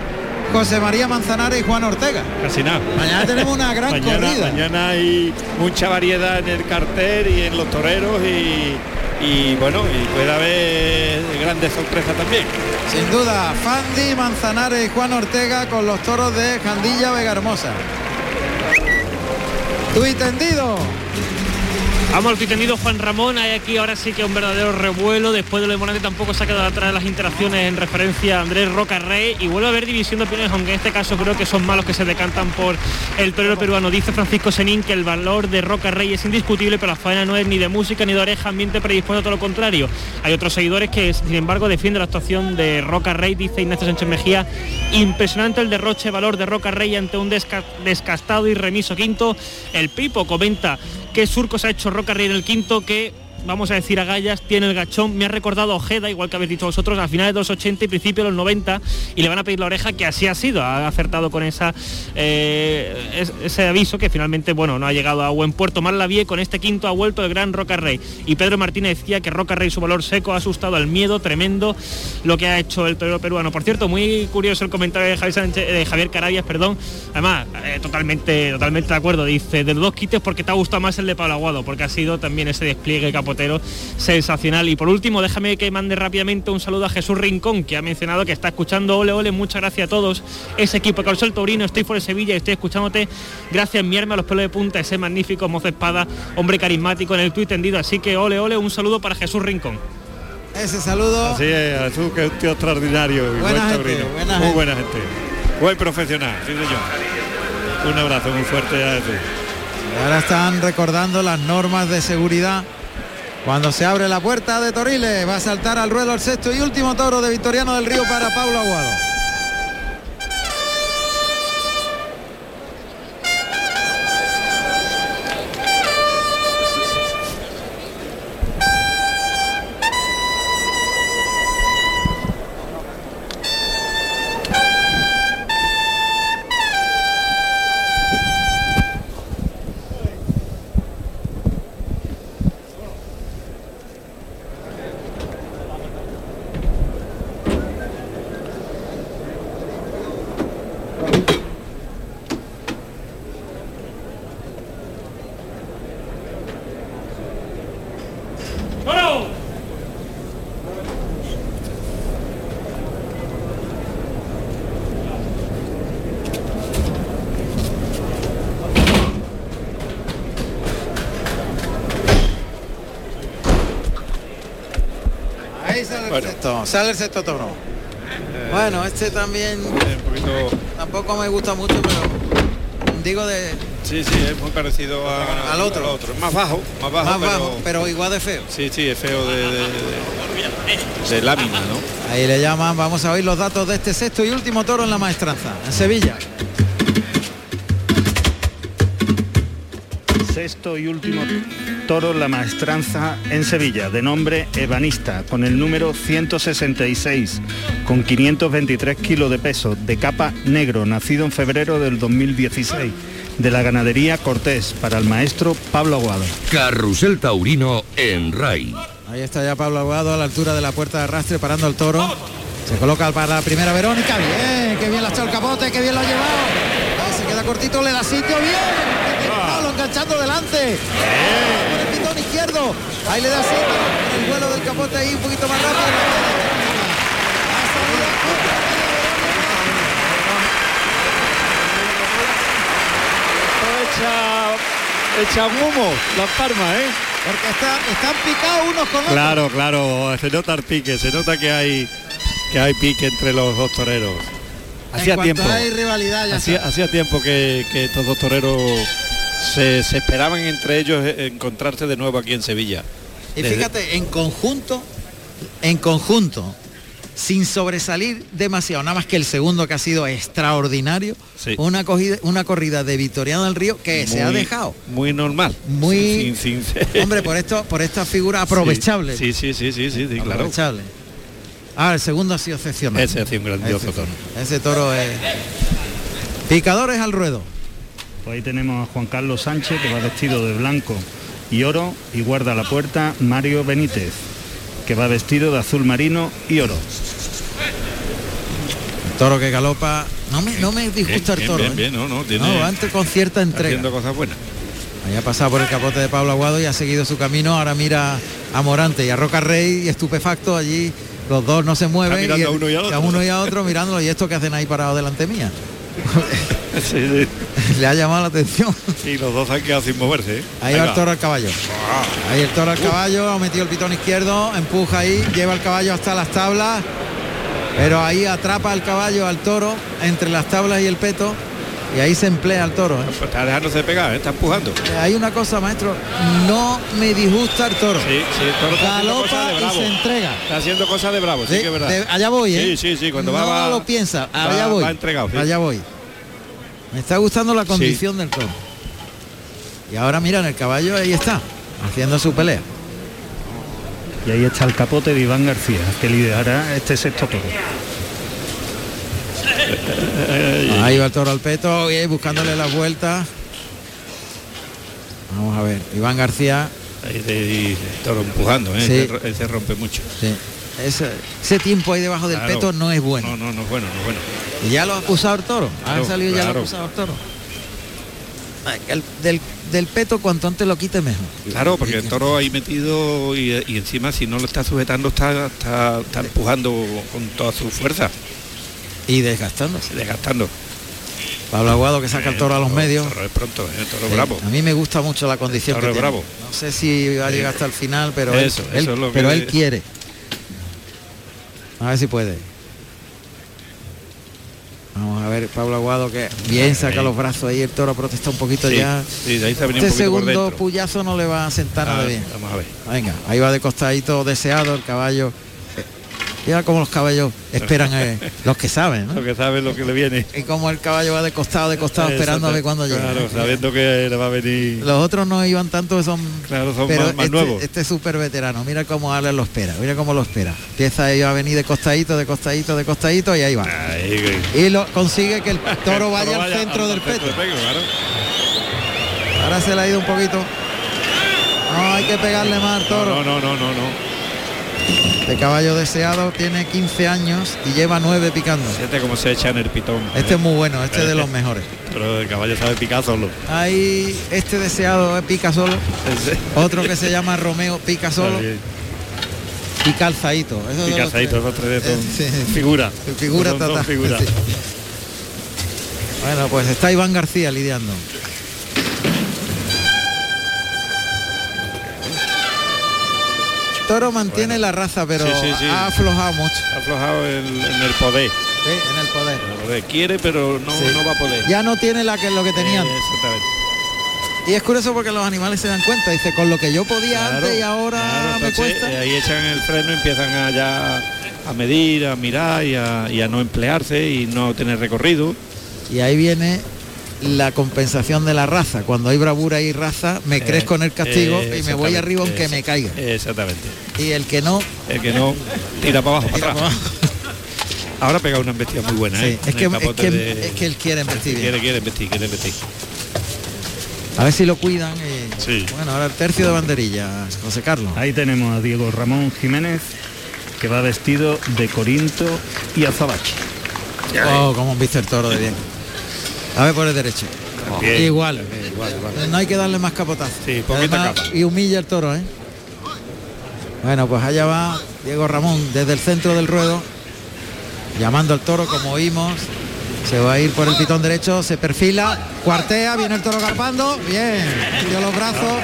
José María Manzanares y Juan Ortega. Casi nada. Mañana tenemos una gran mañana, corrida. Mañana hay mucha variedad en el cartel y en los toreros y, y bueno, y puede haber grandes sorpresas también. Sin duda, Fandi, Manzanares y Juan Ortega con los toros de Jandilla Vega Hermosa. Tuit tendido. Vamos al tendido Juan Ramón, hay aquí ahora sí que un verdadero revuelo, después de lo de Morante tampoco se ha quedado atrás de las interacciones en referencia a Andrés Roca Rey y vuelve a haber división de opiniones, aunque en este caso creo que son malos que se decantan por el torero peruano. Dice Francisco Senín que el valor de Roca Rey es indiscutible, pero la faena no es ni de música ni de oreja, ambiente predispuesto a todo lo contrario. Hay otros seguidores que sin embargo defienden la actuación de Roca Rey, dice Ignacio Sánchez Mejía, impresionante el derroche de valor de Roca Rey ante un desca descastado y remiso quinto. El Pipo comenta qué surcos ha hecho Roca En el quinto que vamos a decir a Gallas, tiene el gachón, me ha recordado Ojeda, igual que habéis dicho vosotros, a finales de los 80 y principios de los 90, y le van a pedir la oreja, que así ha sido, ha acertado con esa eh, ese aviso que finalmente, bueno, no ha llegado a buen puerto. Vie con este quinto ha vuelto el gran Roca Rey. Y Pedro Martínez decía que Roca Rey, su valor seco, ha asustado al miedo tremendo lo que ha hecho el peruano. Por cierto, muy curioso el comentario de Javier, Sánchez, Carabias, perdón, además, eh, totalmente, totalmente de acuerdo, dice, de dos quites porque te ha gustado más el de Pablo Aguado, porque ha sido también ese despliegue sensacional. Y por último, déjame que mande rápidamente un saludo a Jesús Rincón, que ha mencionado que está escuchando Ole Ole. Muchas gracias a todos. Ese equipo Carlos el Taurino, estoy por Sevilla y estoy escuchándote. Gracias, mi arma a los pelos de punta, ese magnífico mozo espada, hombre carismático en el tuit tendido. Así que Ole Ole, un saludo para Jesús Rincón. Ese saludo. Así es, Jesús, que es un tío extraordinario y buen taurino. muy buena gente. Buen profesional, sí señor. Un abrazo muy fuerte a Jesús. Ahora están recordando las normas de seguridad cuando se abre la puerta de Toriles, va a saltar al ruedo el sexto y último toro de Victoriano del Río para Pablo Aguado. Sale el sexto toro. bueno, este también tampoco me gusta mucho, pero digo de. Sí, sí, es muy parecido al otro. otro. Más bajo, más bajo, pero, igual de feo. Sí, sí, es feo de, de, de, lámina, ¿no? Ahí le llaman, vamos a oír los datos de este sexto y último toro en la maestranza, en Sevilla. Sexto y último toro La Maestranza en Sevilla, de nombre Ebanista, con el número 166, con 523 kilos de peso, de capa negro, nacido en febrero del 2016, de la ganadería Cortés, para el maestro Pablo Aguado. Carrusel Taurino en RAI. Ahí está ya Pablo Aguado a la altura de la puerta de arrastre parando el toro. Se coloca para la primera Verónica, bien, qué bien le ha echado el capote, qué bien lo ha llevado. se queda cortito, le da sitio, bien enganchando delante. Por el pitón izquierdo. Ahí le da así el vuelo del capote ahí un poquito más rápido. Echa, echa humo las palmas, ¿eh? Porque está, están picados unos con otros. Claro, claro, se nota el pique, se nota que hay que hay pique entre los dos toreros. Hacía tiempo. Hay rivalidad ya hacía, hacía tiempo que, que estos dos toreros se, esperaban entre ellos eh, encontrarse de nuevo aquí en Sevilla. Y fíjate, en conjunto, en conjunto, sin sobresalir demasiado, nada más que el segundo que ha sido extraordinario, una, una corrida de Victoriano del Río que se ha dejado. Muy normal. Muy. Hombre, por esto, por esta figura aprovechable. Sí, sí, sí, sí, sí, claro. Ah, el segundo ha sido excepcional. Ese ha sido un grandioso Ese- toro. Ese toro es. Picadores al ruedo. Pues ahí tenemos a Juan Carlos Sánchez, que va vestido de blanco y oro, y guarda la puerta Mario Benítez, que va vestido de azul marino y oro. Toro que galopa. No me, no me disgusta el toro. bien, ¿eh? bien, no, no, tiene- No, antes con cierta entrega. Haciendo cosas buenas. Ahí ha pasado por el capote de Pablo Aguado y ha seguido su camino. Ahora mira a Morante y a Roca Rey y estupefacto allí. Los dos no se mueven. Y a uno y a otro. uno y a otro mirándolo. ¿Y esto que hacen ahí parados delante mía? Sí, sí. Le ha llamado la atención. Y los dos han quedado sin moverse. ¿eh? Ahí va el toro al caballo. Ahí el toro al caballo, ha metido el pitón izquierdo, empuja ahí, lleva el caballo hasta las tablas. Pero ahí atrapa al caballo al toro entre las tablas y el peto. Y ahí se emplea el toro. ¿eh? Pues está dejándose pegar, ¿eh? está empujando. Hay una cosa, maestro, no me disgusta el toro. Sí, sí, el toro está Galopa de y se entrega. Está haciendo cosas de bravo, sí, Sí, que es verdad. de- allá voy, ¿eh? Sí, sí, sí, cuando no va, va- lo piensa, va- allá voy. va entregado, sí. Allá voy. Me está gustando la condición del toro. Y ahora miran el caballo, ahí está, haciendo su pelea. Y ahí está el capote de Iván García, que liderará este sexto toro. Ahí va el toro al peto, y buscándole las vueltas. Vamos a ver, Iván García, Ahí de- toro empujando, ¿eh? Sí. Ese rompe mucho. sí, ese, ese tiempo ahí debajo del Claro. peto no es bueno. No, no, no es bueno, no es bueno. Y ya lo ha acusado el toro. Claro, ha salido ya lo ha acusado el toro. El- del, del peto cuanto antes lo quite mejor. Claro, porque el toro ahí metido y, y encima si no lo está sujetando está, está, está empujando con toda su fuerza, Y desgastándose. desgastando. Pablo Aguado que saca el toro a los Eh, medios. Toro es pronto, ¿eh? toro Sí, bravo. A mí me gusta mucho la condición Toro que es tiene. bravo. No sé si va a llegar hasta el final, pero él- Eso, él, eso es lo que- pero él quiere. A ver si puede. Vamos a ver, Pablo Aguado que bien saca los brazos ahí, el toro protesta un poquito Sí, ya. sí, de ahí se ha venido Este un segundo puyazo no le va a sentar nada Ah, bien. Vamos a ver. Venga, ahí va de costadito deseado el caballo. Mira cómo los caballos esperan, eh, los que saben, ¿no? Lo que sabe lo que le viene. Y como el caballo va de costado, de costado, esperando a ver cuándo llega. Claro, sabiendo que le va a venir. Los otros no iban tanto, son Claro, son pero más, más este, nuevos. este es súper veterano, mira cómo Alex lo espera, mira cómo lo espera. Empieza ellos a venir de costadito, de costadito, de costadito y ahí va. Ahí, Y lo consigue que el toro vaya al centro al del centro claro. Ahora se le ha ido un poquito. No, hay que pegarle más al toro. No, no, no, no, no. Este caballo deseado tiene 15 años y lleva 9 picando. Fíjate cómo se echa en el pitón. Este es muy bueno, este es de los mejores. Pero el caballo sabe picar solo. Hay este deseado pica solo, otro que se llama Romeo pica solo y calzadito. Esos Y son calzadito, esos tres son Eh, sí. figura. Figura Son- son. Sí. Bueno, pues está Iván García lidiando. Toro mantiene la raza, pero Sí, sí, sí. ha aflojado mucho Ha aflojado en, en el poder. sí, en el poder. En el poder. Quiere, pero no, no va a poder. Ya no tiene la que lo que tenían. Eh, exactamente. Y es curioso porque los animales se dan cuenta. Dice, con lo que yo podía Claro, antes y ahora claro, me entonces, cuesta. eh, ahí echan el freno y empiezan a ya a medir, a mirar y a, y a no emplearse y no tener recorrido. Y ahí viene la compensación de la raza. Cuando hay bravura y raza, me Eh, crezco en el castigo eh, y me voy arriba aunque me caiga. Exactamente. Y el que no, El que no tira para abajo, tira para para atrás. Ahora pega una embestida muy buena, Sí, ¿eh? es, que, es, que, de- es que él quiere investir quiere, quiere embestir, quiere embestir. A ver si lo cuidan. y- Sí. Bueno, ahora el tercio de banderillas, José Carlos. Ahí tenemos a Diego Ramón Jiménez, que va vestido de Corinto y azabache. Oh, como viste el toro de bien. A ver por el derecho. Bien. Igual. Igual, igual. No hay que darle más capotazo. Sí, poquita Además, capa. Y humilla el toro, ¿eh? Bueno, pues allá va Diego Ramón desde el centro del ruedo, llamando al toro como oímos. Se va a ir por el pitón derecho, se perfila, cuartea, viene el toro garpando, bien, dio los brazos.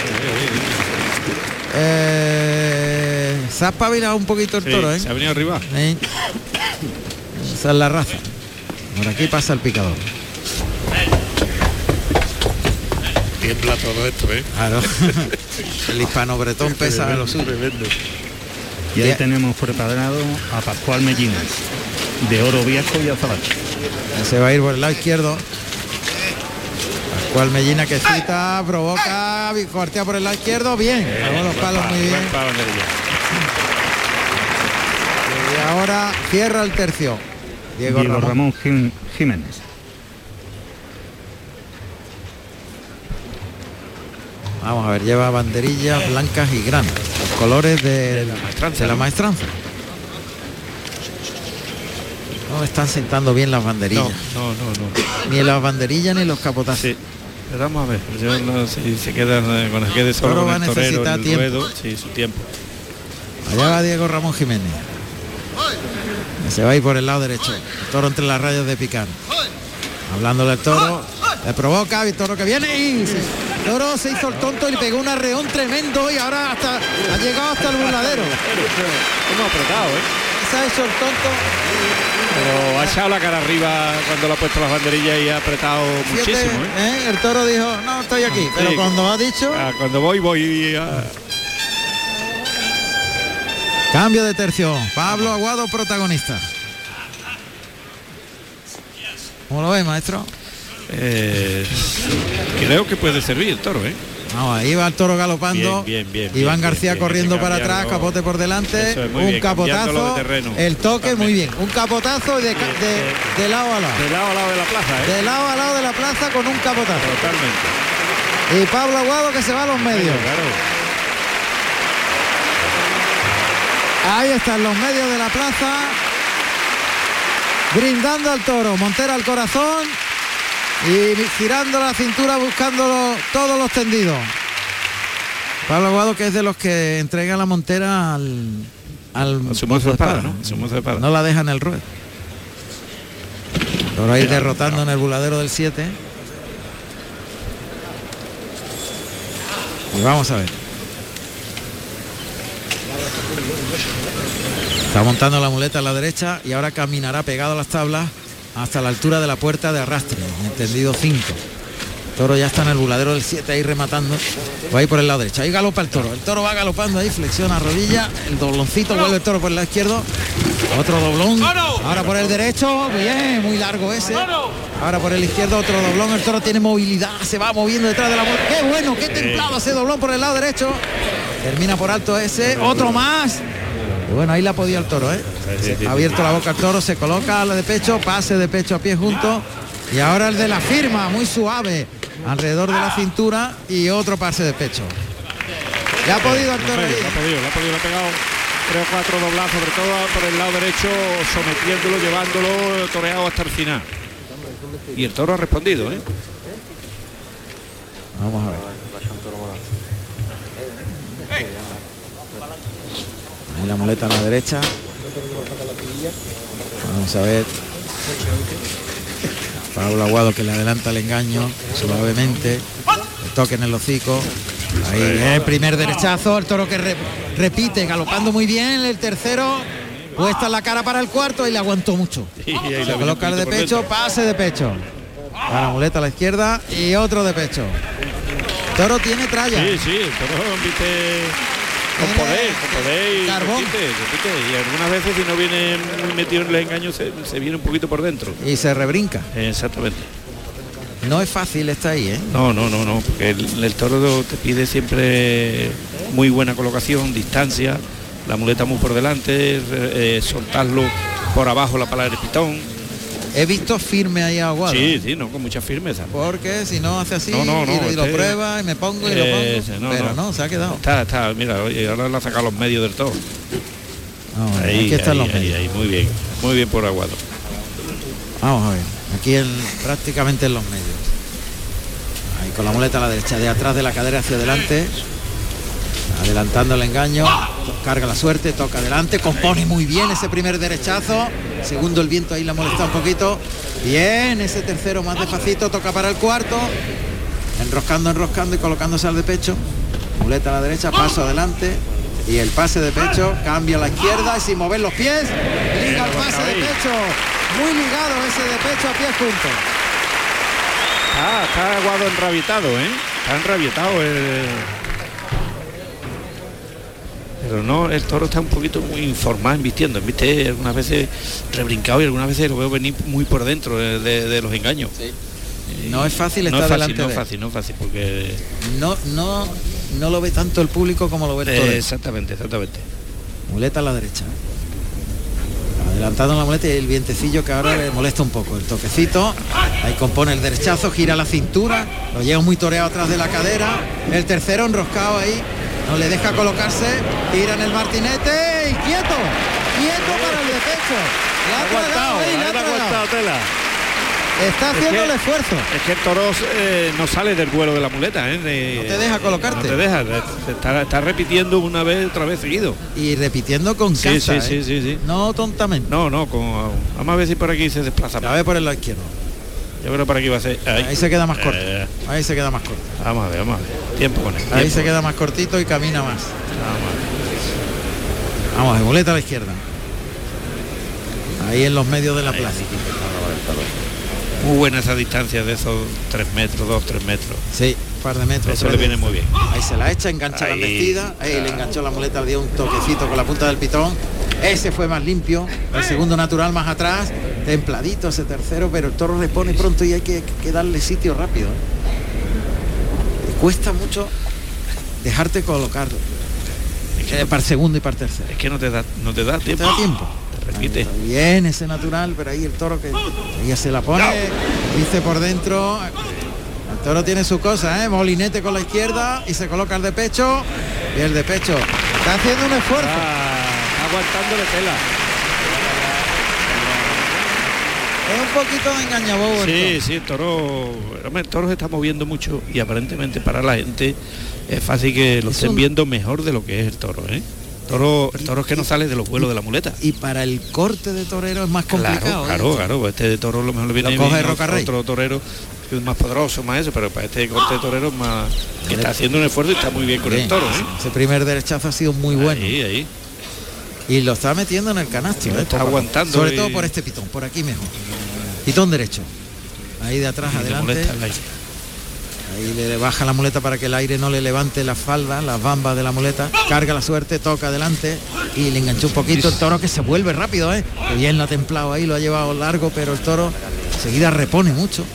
Eh, se ha espabilado un poquito el toro, ¿eh? Se ha venido arriba. Esa es la raza. Por aquí pasa el picador. Tiembla todo esto, ¿eh? Claro. el hispano bretón pesa a lo suyo. Tremendo. Y ahí tenemos preparado a Pascual Mellinas, de oro viejo y azabache. Se va a ir por el lado izquierdo. Pascual Mellina que cita, provoca, cortea por el lado izquierdo, bien. Luego los palos muy bien. Palo. Y ahora cierra el tercio. Diego, Diego Ramón. Ramón, Jiménez. Vamos a ver, lleva banderillas blancas y grandes. Los colores de, la maestranza. De la maestranza. No están sentando bien las banderillas. No, no, no. Ni las banderillas ni los capotazos. Sí. Pero vamos a ver, yo no sé si se quedan eh, con el quede solo Toro con va el a torero, necesitar el tiempo. ruedo, sí, su tiempo. Allá va Diego Ramón Jiménez. Que Se va a ir por el lado derecho. El toro entre las rayas de picar. Hablándole al toro. Le provoca el toro que viene y se- el toro se hizo el tonto y le pegó un arreón tremendo y ahora hasta ha llegado hasta el burladero. Hemos apretado, ¿eh? Se ha hecho el tonto. Pero ha echado la cara arriba cuando le ha puesto las banderillas y ha apretado muchísimo, ¿eh? ¿eh? El toro dijo, no, estoy aquí. Pero Sí. cuando ha dicho, Ah, cuando voy, voy a... cambio de tercio. Pablo Aguado protagonista. ¿Cómo lo ves, maestro? Eh, creo que puede servir el toro, ¿eh? Ahí va el toro galopando. Bien, bien, bien, Iván bien, García bien, corriendo para atrás, capote por delante, Eso es, muy un capotazo, de terreno. el toque muy bien, un capotazo y de, ca- de- de lado a lado. De lado a lado de la plaza, ¿eh? De lado a lado de la plaza con un capotazo. Totalmente. Y Pablo Aguado que se va a los medios. Claro. Ahí están los medios de la plaza. Brindando al toro, Montera al corazón y girando la cintura buscando todos los tendidos. Pablo Aguado que es de los que entrega la montera al, al A su mozo de espada. ¿no? Espada. No la deja en el ruedo. Por ahí derrotando en el buladero del 7. Y vamos a ver. Está montando la muleta a la derecha y ahora caminará pegado a las tablas hasta la altura de la puerta de arrastre, entendido 5. Toro ya está en el buladero del 7 ahí rematando. Va a ir por el lado derecho. Ahí galopa el toro. El toro va galopando ahí, flexiona rodilla. El dobloncito vuelve el toro por el lado izquierdo. Otro doblón. Ahora por el derecho. Bien, muy largo ese. Ahora por el izquierdo otro doblón. El toro tiene movilidad. Se va moviendo detrás de la muleta. Qué bueno, qué templado ese doblón por el lado derecho. Termina por alto ese. Otro más. Y bueno, ahí la podido el toro, ¿eh? Ha abierto la boca el toro, se coloca la de pecho, pase de pecho a pie junto. Y ahora el de la firma, muy suave, alrededor de la cintura y otro pase de pecho. Ya ha podido el toro Lo ahí. ha podido, lo ha podido, le ha pegado tres o cuatro doblazos, sobre todo por el lado derecho, sometiéndolo, llevándolo toreado hasta el final. Y el toro ha respondido, ¿eh? Vamos a ver. Ahí la muleta a la derecha. Vamos a ver. Pablo Aguado que le adelanta el engaño suavemente. El toque en el hocico. Ahí el primer derechazo. El toro que re- repite, galopando muy bien. El tercero. Puesta en la cara para el cuarto y le aguantó mucho. Y Se coloca el de pecho, pase de pecho. A la muleta a la izquierda y otro de pecho. Toro tiene tralla. Sí, sí, el toro viste y carbón. repite, repite. Y algunas veces si no viene muy metido en el engaño se, se viene un poquito por dentro. Y se rebrinca. Exactamente. No es fácil estar ahí, ¿eh? No, no, no, no, porque el, el toro te pide siempre muy buena colocación, distancia, la muleta muy por delante, eh, soltarlo por abajo la palabra del pitón. He visto firme ahí a Aguado. Sí, sí, no, con mucha firmeza. Porque si no hace así No, no, no, y, y lo este- prueba y me pongo y lo pongo. Pero no. se ha quedado. Está, está, mira, ahora le ha sacado los medios del todo. Vamos a ver, Ahí, aquí están ahí, los medios. ahí, muy bien, muy bien por Aguado. Vamos a ver. Aquí en, prácticamente en los medios. Ahí con la muleta a la derecha, de atrás de la cadera hacia adelante. Adelantando el engaño. Carga la suerte, toca adelante. Compone muy bien ese primer derechazo. Segundo el viento ahí la molesta un poquito. Bien, ese tercero más despacito, toca para el cuarto. Enroscando, enroscando y colocándose al de pecho. Muleta a la derecha, paso adelante. Y el pase de pecho, cambia a la izquierda y sin mover los pies, liga el pase de pecho. Muy ligado ese de pecho a pies juntos. Ah, está Aguado enrabietado, ¿eh? Está enrabietado el... Pero no, el toro está un poquito muy informado invistiendo, viste, algunas veces rebrincado y algunas veces lo veo venir muy por dentro de, de- de los engaños. No es fácil no estar es fácil, delante no de es fácil, no es fácil, porque No, no, no lo ve tanto el público como lo ve el torero. Eh, exactamente, exactamente. Muleta a la derecha. Adelantado en la muleta y el vientecillo que ahora le molesta un poco. El toquecito, ahí compone el derechazo, gira la cintura, lo lleva muy toreado atrás de la cadera. El tercero enroscado ahí, no le deja colocarse, tira en el martinete y quieto, quieto para el despecho. La ha aguantado, ahí, la ha aguantado tela. Está haciendo el esfuerzo. Es que el toro eh, no sale del vuelo de la muleta, ¿eh? no te deja colocarte. No te deja, está, repitiendo una vez, otra vez seguido. Y repitiendo con sí, casa, sí, sí, sí, sí, No tontamente. No, no, con, vamos a ver si por aquí se desplaza. A ver por el lado izquierdo. Yo creo que por aquí va a ser. Ahí, se queda más corto. Eh. ahí se queda más corto. Vamos a ver, vamos a ver. Tiempo con él. Ahí se queda más cortito y camina más. Vamos, de muleta a la izquierda. Ahí en los medios de la plaza. Muy buena esa distancia de esos tres metros, dos, tres metros. Sí, un par de metros. Eso le viene muy bien. Ahí se la echa, engancha la vestida, ahí le enganchó la muleta, le dio un toquecito con la punta del pitón. Ese fue más limpio, el segundo natural más atrás, templadito ese tercero, pero el toro le pone pronto y hay que, darle sitio rápido. ¿eh? cuesta mucho dejarte colocar eh, para segundo y para tercero. Es que no te da, no te da tiempo. te da tiempo. repite. bien ese natural, pero ahí el toro que ya se la pone, dice por dentro. El toro tiene su cosa, ¿eh? Molinete con la izquierda y se coloca el de pecho. Y el de pecho. Está haciendo un esfuerzo. Ah, aguantándole tela. Es un poquito de engañabobo. Sí, sí, el toro, el toro se está moviendo mucho y aparentemente para la gente es fácil que lo estén viendo mejor de lo que es el toro, ¿eh? Toro, el toro es que no sale de los vuelos de la muleta. Y para el corte de torero es más complicado. Claro, ¿eh? claro, Este de toro lo mejor le viene coge otro torero que es más poderoso, más eso, pero para este corte de torero es más que está haciendo un esfuerzo y está muy bien con el toro. ¿eh? Ese primer derechazo ha sido muy bueno. Ahí, ahí. Y lo está metiendo en el canasto, ¿eh? está aguantando. Sobre todo por este pitón, por aquí mejor. Pitón derecho. Ahí de atrás, adelante. Ahí le baja la muleta para que el aire no le levante la falda, las bambas de la muleta. Carga la suerte, toca adelante y le enganchó un poquito el toro que se vuelve rápido, ¿eh? Que bien lo ha templado ahí, lo ha llevado largo, pero el toro enseguida repone mucho.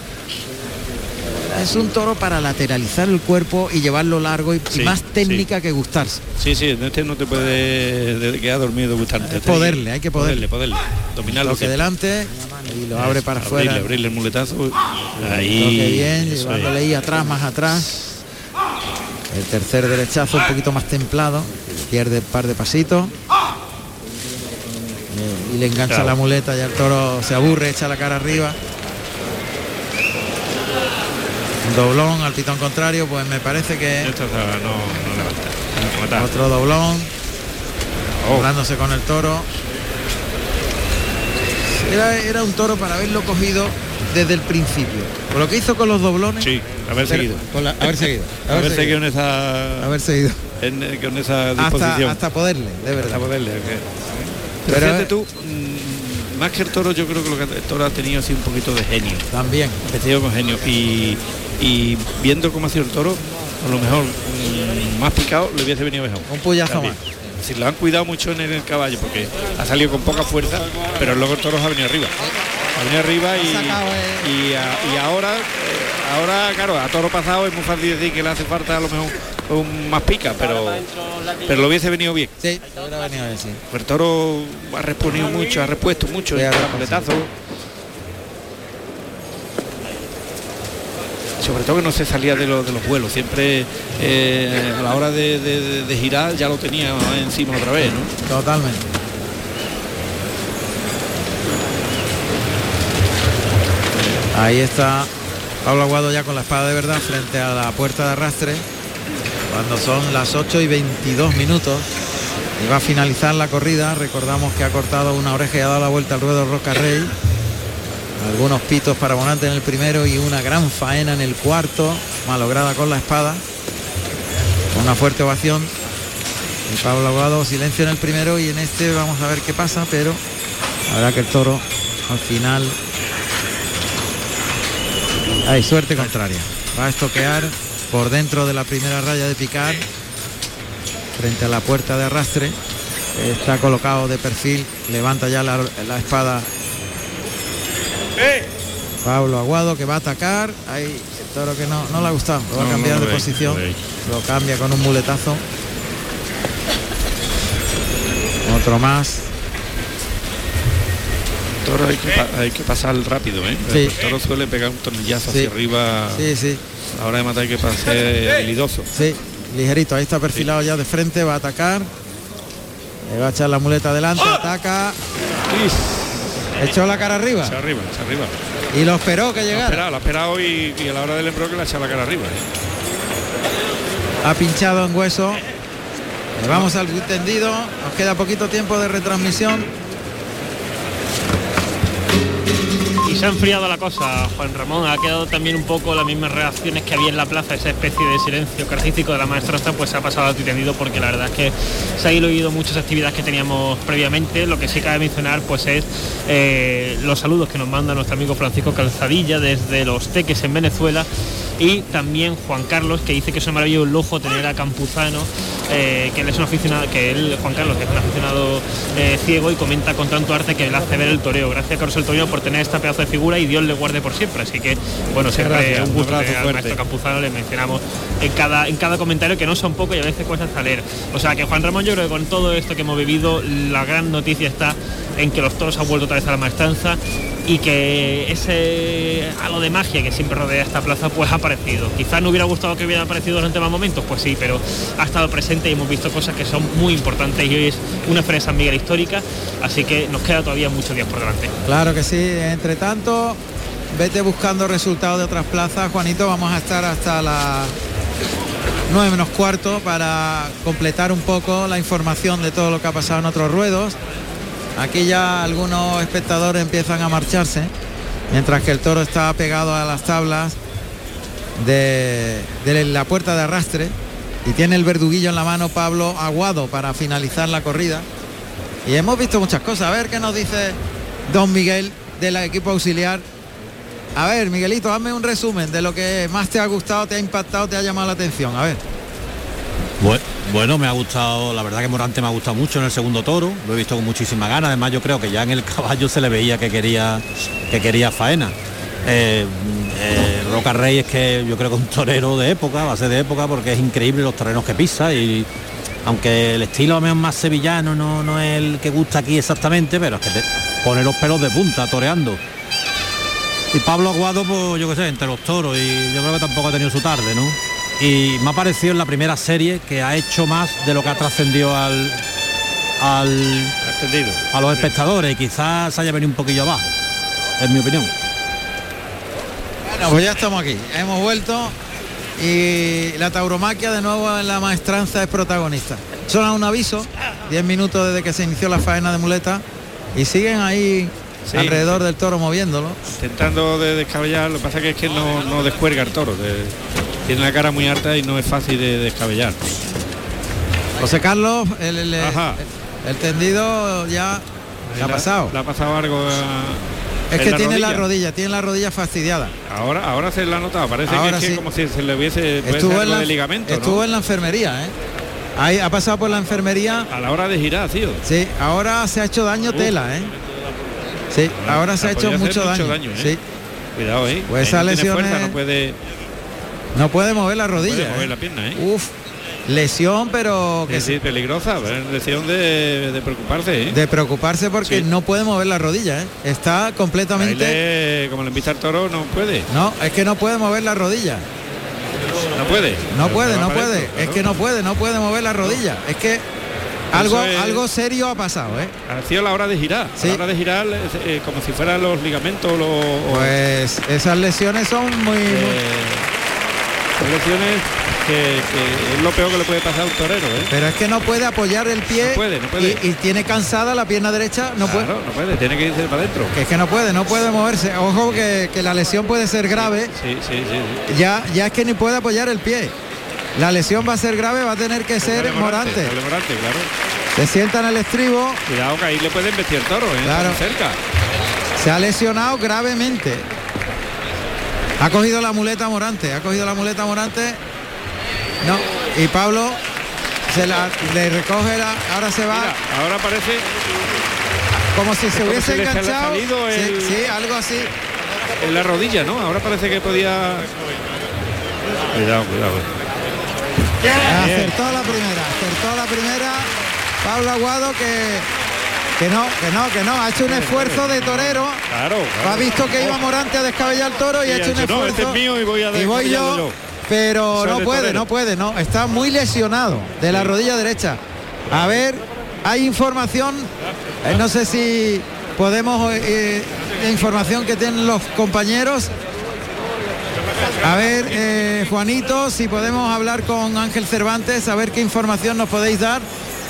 Es un toro para lateralizar el cuerpo y llevarlo largo y, más técnica que gustarse. Sí, sí, este no te puede quedar dormido gustarte. Poderle, hay que poderle. Poderle, poderle. Dominarlo. que delante y lo abre para afuera. Abrirle el muletazo. Ahí. bien, llevándole ahí atrás, más atrás. El tercer derechazo un poquito más templado. Pierde un par de pasitos. Eh, y le engancha la muleta y el toro se aburre, echa la cara arriba. Doblón al pitón contrario, pues me parece que. Esto no, levanta. Otro doblón. Oh. con el toro. Era, un toro para haberlo cogido desde el principio. Por lo que hizo con los doblones. Sí, haber seguido. haber seguido. Haber, seguido en esa. Haber seguido. En, con esa disposición. Hasta, poderle, de verdad. Hasta poderle. Pero, fíjate tú, más que el toro, yo creo que lo que el toro ha tenido así un poquito de genio. También. Ha con genio. Y, y viendo cómo ha sido el toro, a lo mejor mm, más picado le hubiese venido mejor. Un puyazo más decir, lo han cuidado mucho en el, caballo porque ha salido con poca fuerza, pero luego el toro ha venido arriba. Ha venido arriba y, y, ahora, eh, ahora, claro, a toro pasado es muy fácil decir que le hace falta a lo mejor un más pica, pero pero lo hubiese venido bien. Sí, venido bien, sí. El toro ha respondido mucho, ha repuesto mucho el coletazo. sobre todo que no se salía de, de los vuelos, siempre eh, a la hora de, girar ya lo tenía encima otra vez, ¿no? Totalmente. Ahí está Pablo Aguado ya con la espada de verdad frente a la puerta de arrastre, cuando son las 8 y 22 minutos. Y va a finalizar la corrida. Recordamos que ha cortado una oreja y ha dado la vuelta al ruedo Roca Rey. Algunos pitos para Bonante en el primero y una gran faena en el cuarto, malograda con la espada. Una fuerte ovación. Y Pablo Aguado silencio en el primero y en este vamos a ver qué pasa, pero verdad que el toro al final hay suerte contraria. Va a estoquear por dentro de la primera raya de picar frente a la puerta de arrastre. Está colocado de perfil, levanta ya la, la espada Pablo Aguado que va a atacar. Ahí el toro que no, no le ha gustado. Lo va a cambiar de posición. Lo cambia con un muletazo. Otro más. toro hay que, hay que pasar rápido, ¿eh? El toro suele pegar un tornillazo hacia arriba. Sí, sí. A la hora de matar hay que pasar habilidoso. Sí, ligerito. Ahí está perfilado ya de frente, va a atacar. Le va a echar la muleta adelante, ¡Ah! ataca. Echó la cara arriba. Echa arriba, echa arriba. Y lo esperó que llegara. Lo ha esperado, y, y, a la hora del embroque le ha echado la cara arriba. ¿eh? Ha pinchado en hueso. Le vamos al tendido. Nos queda poquito tiempo de retransmisión. Se ha enfriado la cosa, Juan Ramón. Ha quedado también un poco las mismas reacciones que había en la plaza, esa especie de silencio característico de la maestranza, pues se ha pasado a porque la verdad es que se ha ido oído muchas actividades que teníamos previamente. Lo que sí cabe mencionar pues es eh, los saludos que nos manda nuestro amigo Francisco Calzadilla desde los Teques en Venezuela y también Juan Carlos que dice que es un maravilloso lujo tener a Campuzano eh, que él es un aficionado que él Juan Carlos que es un aficionado eh, ciego y comenta con tanto arte que le hace ver el toreo. Gracias Carlos el Toreo por tener esta pedazo de figura y Dios le guarde por siempre. Así que bueno siempre un gusto a maestro Campuzano le mencionamos en cada en cada comentario que no son pocos y a veces cuesta salir. O sea que Juan Ramón yo creo que con todo esto que hemos vivido la gran noticia está en que los toros han vuelto otra vez a la maestranza y que ese halo de magia que siempre rodea esta plaza pues ha aparecido. Quizás no hubiera gustado que hubiera aparecido durante más momentos, pues sí, pero ha estado presente y hemos visto cosas que son muy importantes y hoy es una feria San Miguel histórica, así que nos queda todavía muchos días por delante. Claro que sí, entre tanto, vete buscando resultados de otras plazas, Juanito, vamos a estar hasta las 9 menos cuarto para completar un poco la información de todo lo que ha pasado en otros ruedos. Aquí ya algunos espectadores empiezan a marcharse, mientras que el toro está pegado a las tablas de, la puerta de arrastre y tiene el verduguillo en la mano Pablo Aguado para finalizar la corrida. Y hemos visto muchas cosas. A ver qué nos dice Don Miguel del equipo auxiliar. A ver, Miguelito, hazme un resumen de lo que más te ha gustado, te ha impactado, te ha llamado la atención. A ver. Bueno, me ha gustado, la verdad que Morante me ha gustado mucho en el segundo toro, lo he visto con muchísima ganas, además yo creo que ya en el caballo se le veía que quería, que quería faena. Eh, eh, Roca Rey es que yo creo que es un torero de época, va a ser de época porque es increíble los terrenos que pisa y aunque el estilo más sevillano no, no es el que gusta aquí exactamente, pero es que te pone los pelos de punta toreando. Y Pablo Aguado, pues yo qué sé, entre los toros y yo creo que tampoco ha tenido su tarde, ¿no? y me ha parecido en la primera serie que ha hecho más de lo que ha trascendido al, al a los espectadores y quizás haya venido un poquillo abajo, en mi opinión. Bueno, pues ya estamos aquí, hemos vuelto y la tauromaquia de nuevo en la maestranza es protagonista. Suena un aviso, 10 minutos desde que se inició la faena de muleta y siguen ahí alrededor del toro moviéndolo. Intentando de descabellar, lo que pasa que es que no, no descuelga el toro. tiene la cara muy alta y no es fácil de descabellar. José Carlos, el, tendido ya ha pasado. Le ha pasado algo Es que tiene la rodilla, tiene la rodilla fastidiada. Ahora, ahora se la ha notado, parece que es como si se le hubiese estuvo en la, ligamento. Estuvo en la enfermería, ¿eh? Ahí ha pasado por la enfermería. A la hora de girar, tío. Sí, ahora se ha hecho daño tela, ¿eh? Sí, ahora se ha hecho mucho daño. ¿eh? Sí. Cuidado, ¿eh? Pues esa lesión no puede no puede mover la rodilla. mover ¿eh? la pierna, ¿eh? Uf. Lesión, pero que sí, peligrosa, lesión de, preocuparse, ¿eh? De preocuparse porque no puede mover la rodilla, ¿eh? Está completamente. como le invita al toro, no puede. No, es que no puede mover la rodilla. No puede. No puede, no puede. Es que no puede, no puede mover la rodilla. Es que algo, algo serio ha pasado, ¿eh? Ha sido la hora de girar. La hora de girar eh, como si fueran los ligamentos. Los, pues esas lesiones son muy... Eh, son lesiones que, es lo peor que le puede pasar a un torero. ¿eh? Pero es que no puede apoyar el pie no puede, no puede. Y, tiene cansada la pierna derecha. No puede. no puede, tiene que irse para adentro. Que es que no puede, no puede moverse. Ojo que, que la lesión puede ser grave. Sí, sí, sí, Ya, ya es que ni puede apoyar el pie. La lesión va a ser grave, va a tener que ser Morante. Morante, claro. Se sienta en el estribo. Cuidado que ahí le pueden vestir el toro, ¿eh? Claro. cerca. Se ha lesionado gravemente. Ha cogido la muleta Morante, ha cogido la muleta Morante. No, y Pablo se la le recoge la, ahora se va. ahora parece como si se hubiese enganchado. sí, algo así. En la rodilla, ¿no? Ahora parece que podía. Cuidado, cuidado. Acertó la primera, acertó la primera. Pablo Aguado que Que no, que no, que no, ha hecho un esfuerzo de torero. Claro, Ha visto que iba Morante a descabellar el toro y, ha hecho un esfuerzo. No, este es mío y voy a y voy yo, pero no puede, no puede, no. Está muy lesionado de la rodilla derecha. A ver, hay información, eh, no sé si podemos, eh, la información que tienen los compañeros. A ver, eh, Juanito, si podemos hablar con Ángel Cervantes, a ver qué información nos podéis dar,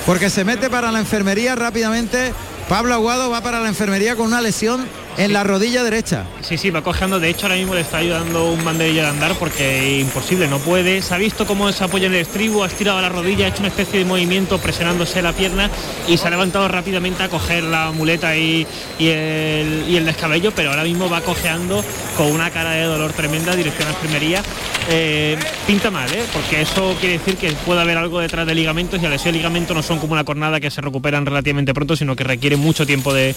porque se mete para la enfermería rápidamente. Pablo Aguado va para la enfermería con una lesión en la rodilla derecha. Sí, sí, va cojeando. De hecho, ahora mismo le está ayudando un banderillo de andar porque imposible, no puede. Se ha visto cómo se apoya en el estribo, ha estirado la rodilla, ha hecho una especie de movimiento presionándose la pierna y se ha levantado rápidamente a coger la muleta y, el, y el descabello, pero ahora mismo va cojeando con una cara de dolor tremenda, dirección a la enfermería. Eh, pinta mal, ¿eh? porque eso quiere decir que puede haber algo detrás de ligamentos y la lesión de ligamentos no son como una cornada que se recuperan relativamente pronto, sino que requiere mucho tiempo de,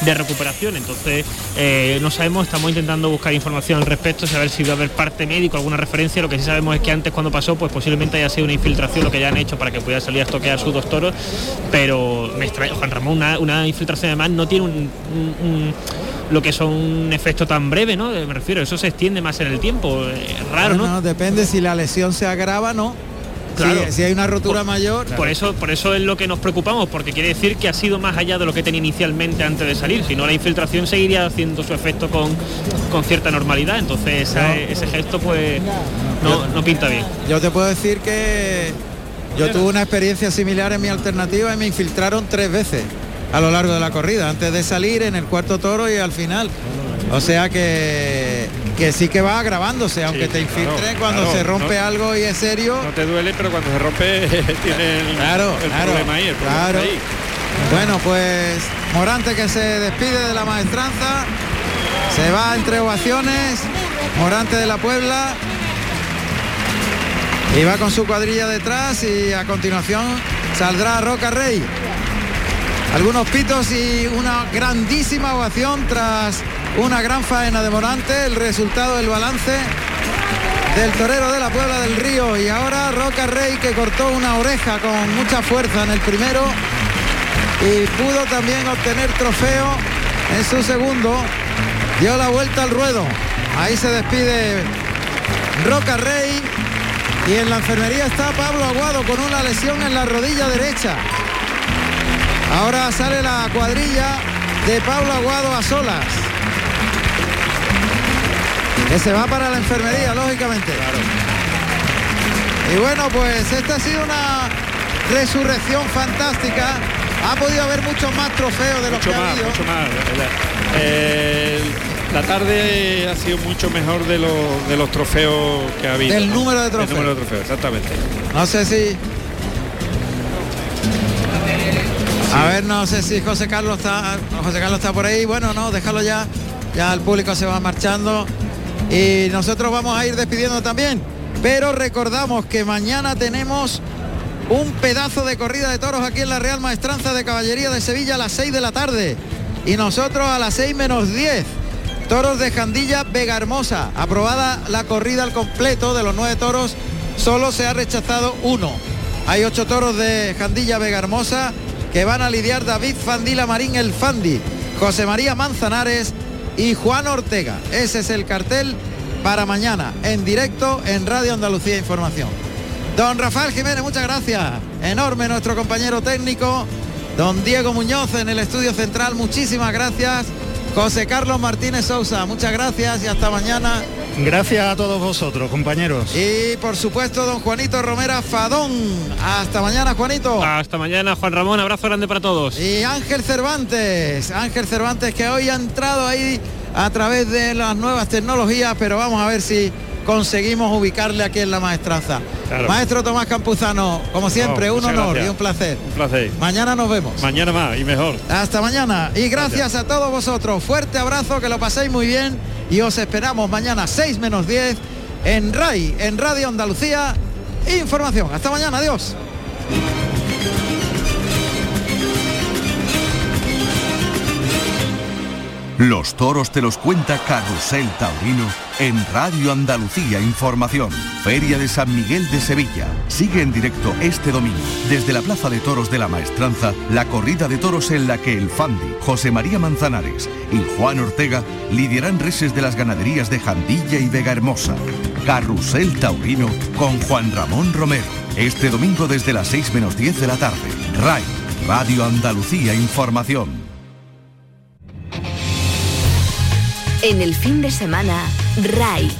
de recuperación. Entonces, eh, no sabemos, estamos intentando buscar información al respecto, saber si va a haber parte médico, alguna referencia. Lo que sí sabemos es que antes cuando pasó, pues posiblemente haya sido una infiltración lo que ya han hecho para que pudiera salir a estoquear sus dos toros. Pero me extraña, Juan Ramón, una, infiltración además no tiene un, lo que son un efecto tan breve, ¿no? Me refiero, eso se extiende más en el tiempo. raro, ¿no? Depende si la lesión se agrava, ¿no? Claro. Si, hay una rotura mayor. Por eso, por eso es lo que nos preocupamos, porque quiere decir que ha sido más allá de lo que tenía inicialmente antes de salir. Si no, la infiltración seguiría haciendo su efecto con, con cierta normalidad. Entonces ese gesto pues no, no pinta bien. Yo te puedo decir que yo tuve una experiencia similar en mi alternativa y me infiltraron tres veces a lo largo de la corrida, antes de salir en el cuarto toro y al final. O sea que, que sí que va agravándose, aunque te infiltre cuando se rompe algo y es serio. No te duele, pero cuando se rompe tiene el, claro, problema ahí. claro. Bueno, pues Morante que se despide de la maestranza, se va entre ovaciones, Morante de la Puebla, y va con su cuadrilla detrás y a continuación saldrá Roca Rey. Algunos pitos y una grandísima ovación tras una gran faena de Morante, el resultado del balance del torero de la Puebla del Río y ahora Roca Rey que cortó una oreja con mucha fuerza en el primero y pudo también obtener trofeo en su segundo, dio la vuelta al ruedo, ahí se despide Roca Rey y en la enfermería está Pablo Aguado con una lesión en la rodilla derecha. Ahora sale la cuadrilla de Pablo Aguado a solas. Que se va para la enfermería, lógicamente. Y bueno, pues esta ha sido una resurrección fantástica. Ha podido haber muchos más trofeos de los mucho que más, ha habido. Mucho más. la tarde ha sido mucho mejor de los, de los trofeos que ha habido. Del número de trofeos. El número de trofeos, exactamente. No sé si A ver, no sé si José Carlos está. José Carlos está por ahí. Bueno, no, déjalo ya. Ya el público se va marchando. Y nosotros vamos a ir despidiendo también. Pero recordamos que mañana tenemos un pedazo de corrida de toros aquí en la Real Maestranza de Caballería de Sevilla a las 6 de la tarde. Y nosotros a las 6 menos 10. Toros de Jandilla Vega Hermosa. Aprobada la corrida al completo de los nueve toros. Solo se ha rechazado uno. Hay ocho toros de Jandilla Vega Hermosa que van a lidiar David Fandila Marín el Fandi, José María Manzanares y Juan Ortega. Ese es el cartel para mañana en directo en Radio Andalucía Información. Don Rafael Jiménez, muchas gracias. Enorme nuestro compañero técnico. Don Diego Muñoz en el estudio central, muchísimas gracias. José Carlos Martínez Sousa, muchas gracias y hasta mañana. Gracias a todos vosotros, compañeros. Y por supuesto, don Juanito Romera Fadón. Hasta mañana, Juanito. Hasta mañana, Juan Ramón. Abrazo grande para todos. Y Ángel Cervantes. Ángel Cervantes que hoy ha entrado ahí a través de las nuevas tecnologías, pero vamos a ver si conseguimos ubicarle aquí en la maestranza. Maestro Tomás Campuzano, como siempre, un honor y un placer. Un placer. Mañana nos vemos. Mañana más y mejor. Hasta mañana. Y gracias, a todos vosotros. Fuerte abrazo, que lo paséis muy bien y os esperamos mañana 6 menos 10 en RAI, en Radio Andalucía. Información. Hasta mañana. Adiós. Los toros te los cuenta Carrusel Taurino en Radio Andalucía Información. Feria de San Miguel de Sevilla. Sigue en directo este domingo desde la Plaza de Toros de la Maestranza la corrida de toros en la que el Fandi, José María Manzanares y Juan Ortega lidiarán reses de las ganaderías de Jandilla y Vega Hermosa. Carrusel Taurino con Juan Ramón Romero. Este domingo desde las 6 menos 10 de la tarde. RAI, Radio Andalucía Información. En el fin de semana, RAI.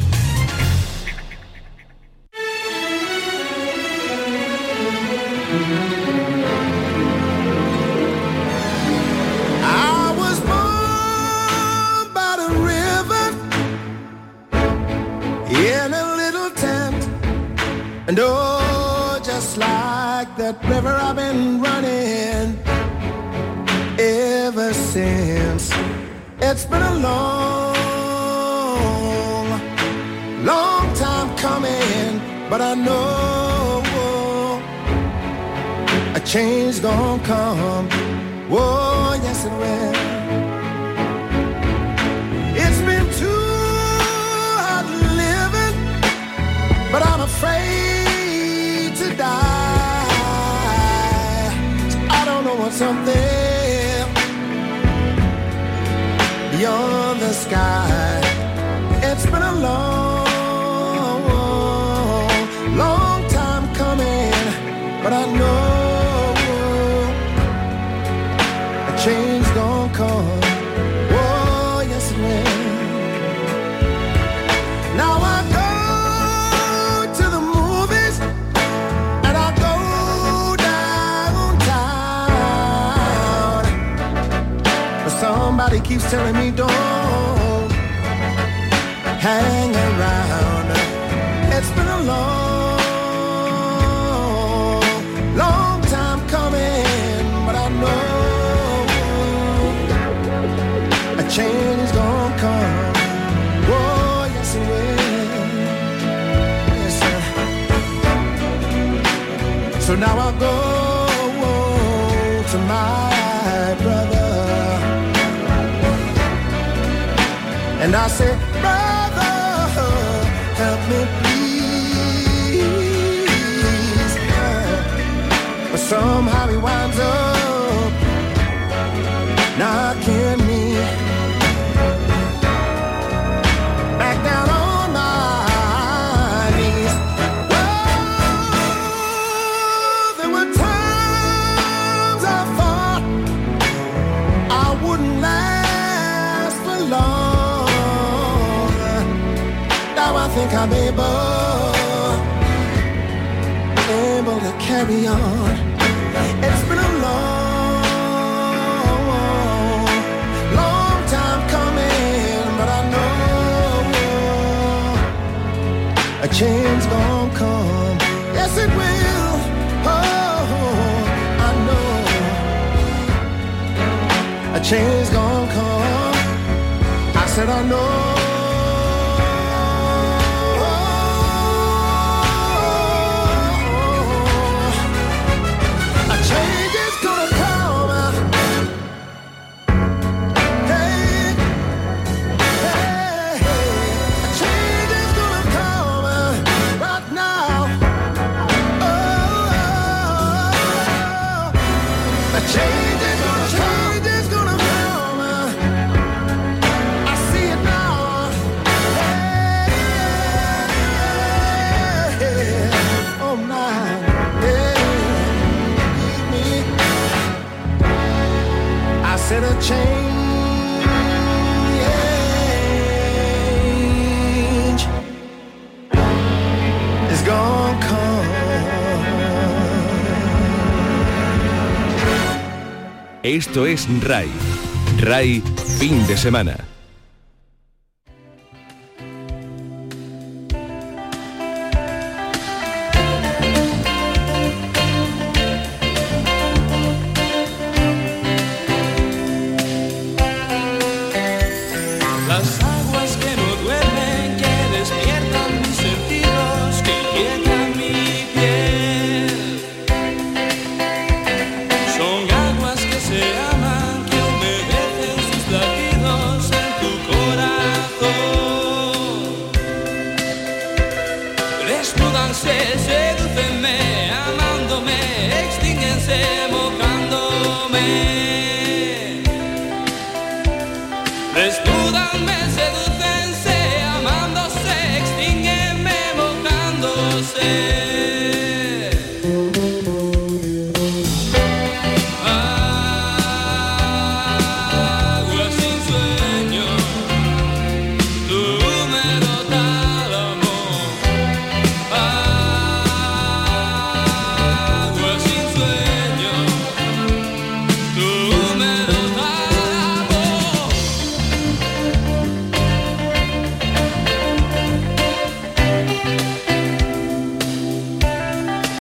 And oh, just like that river I've been running ever since. It's been a long but I know a change gonna come. Oh, yes it will. It's been too hard living, but I'm afraid to die. I don't know what's up there beyond the sky. It's been a long, know a change gonna come. Oh, yes it will. Now I go to the movies and I go downtown. But somebody keeps telling me don't hang around. A is gonna come. Oh, yes it will. Yes. So now I go oh, to my brother and I say, brother, help me please. But somehow he winds up It's been a long, long time coming, but I know a gonna come. Yes, it will. Oh, I know a change gonna come. I said I know. Esto es RAI. RAI fin de semana.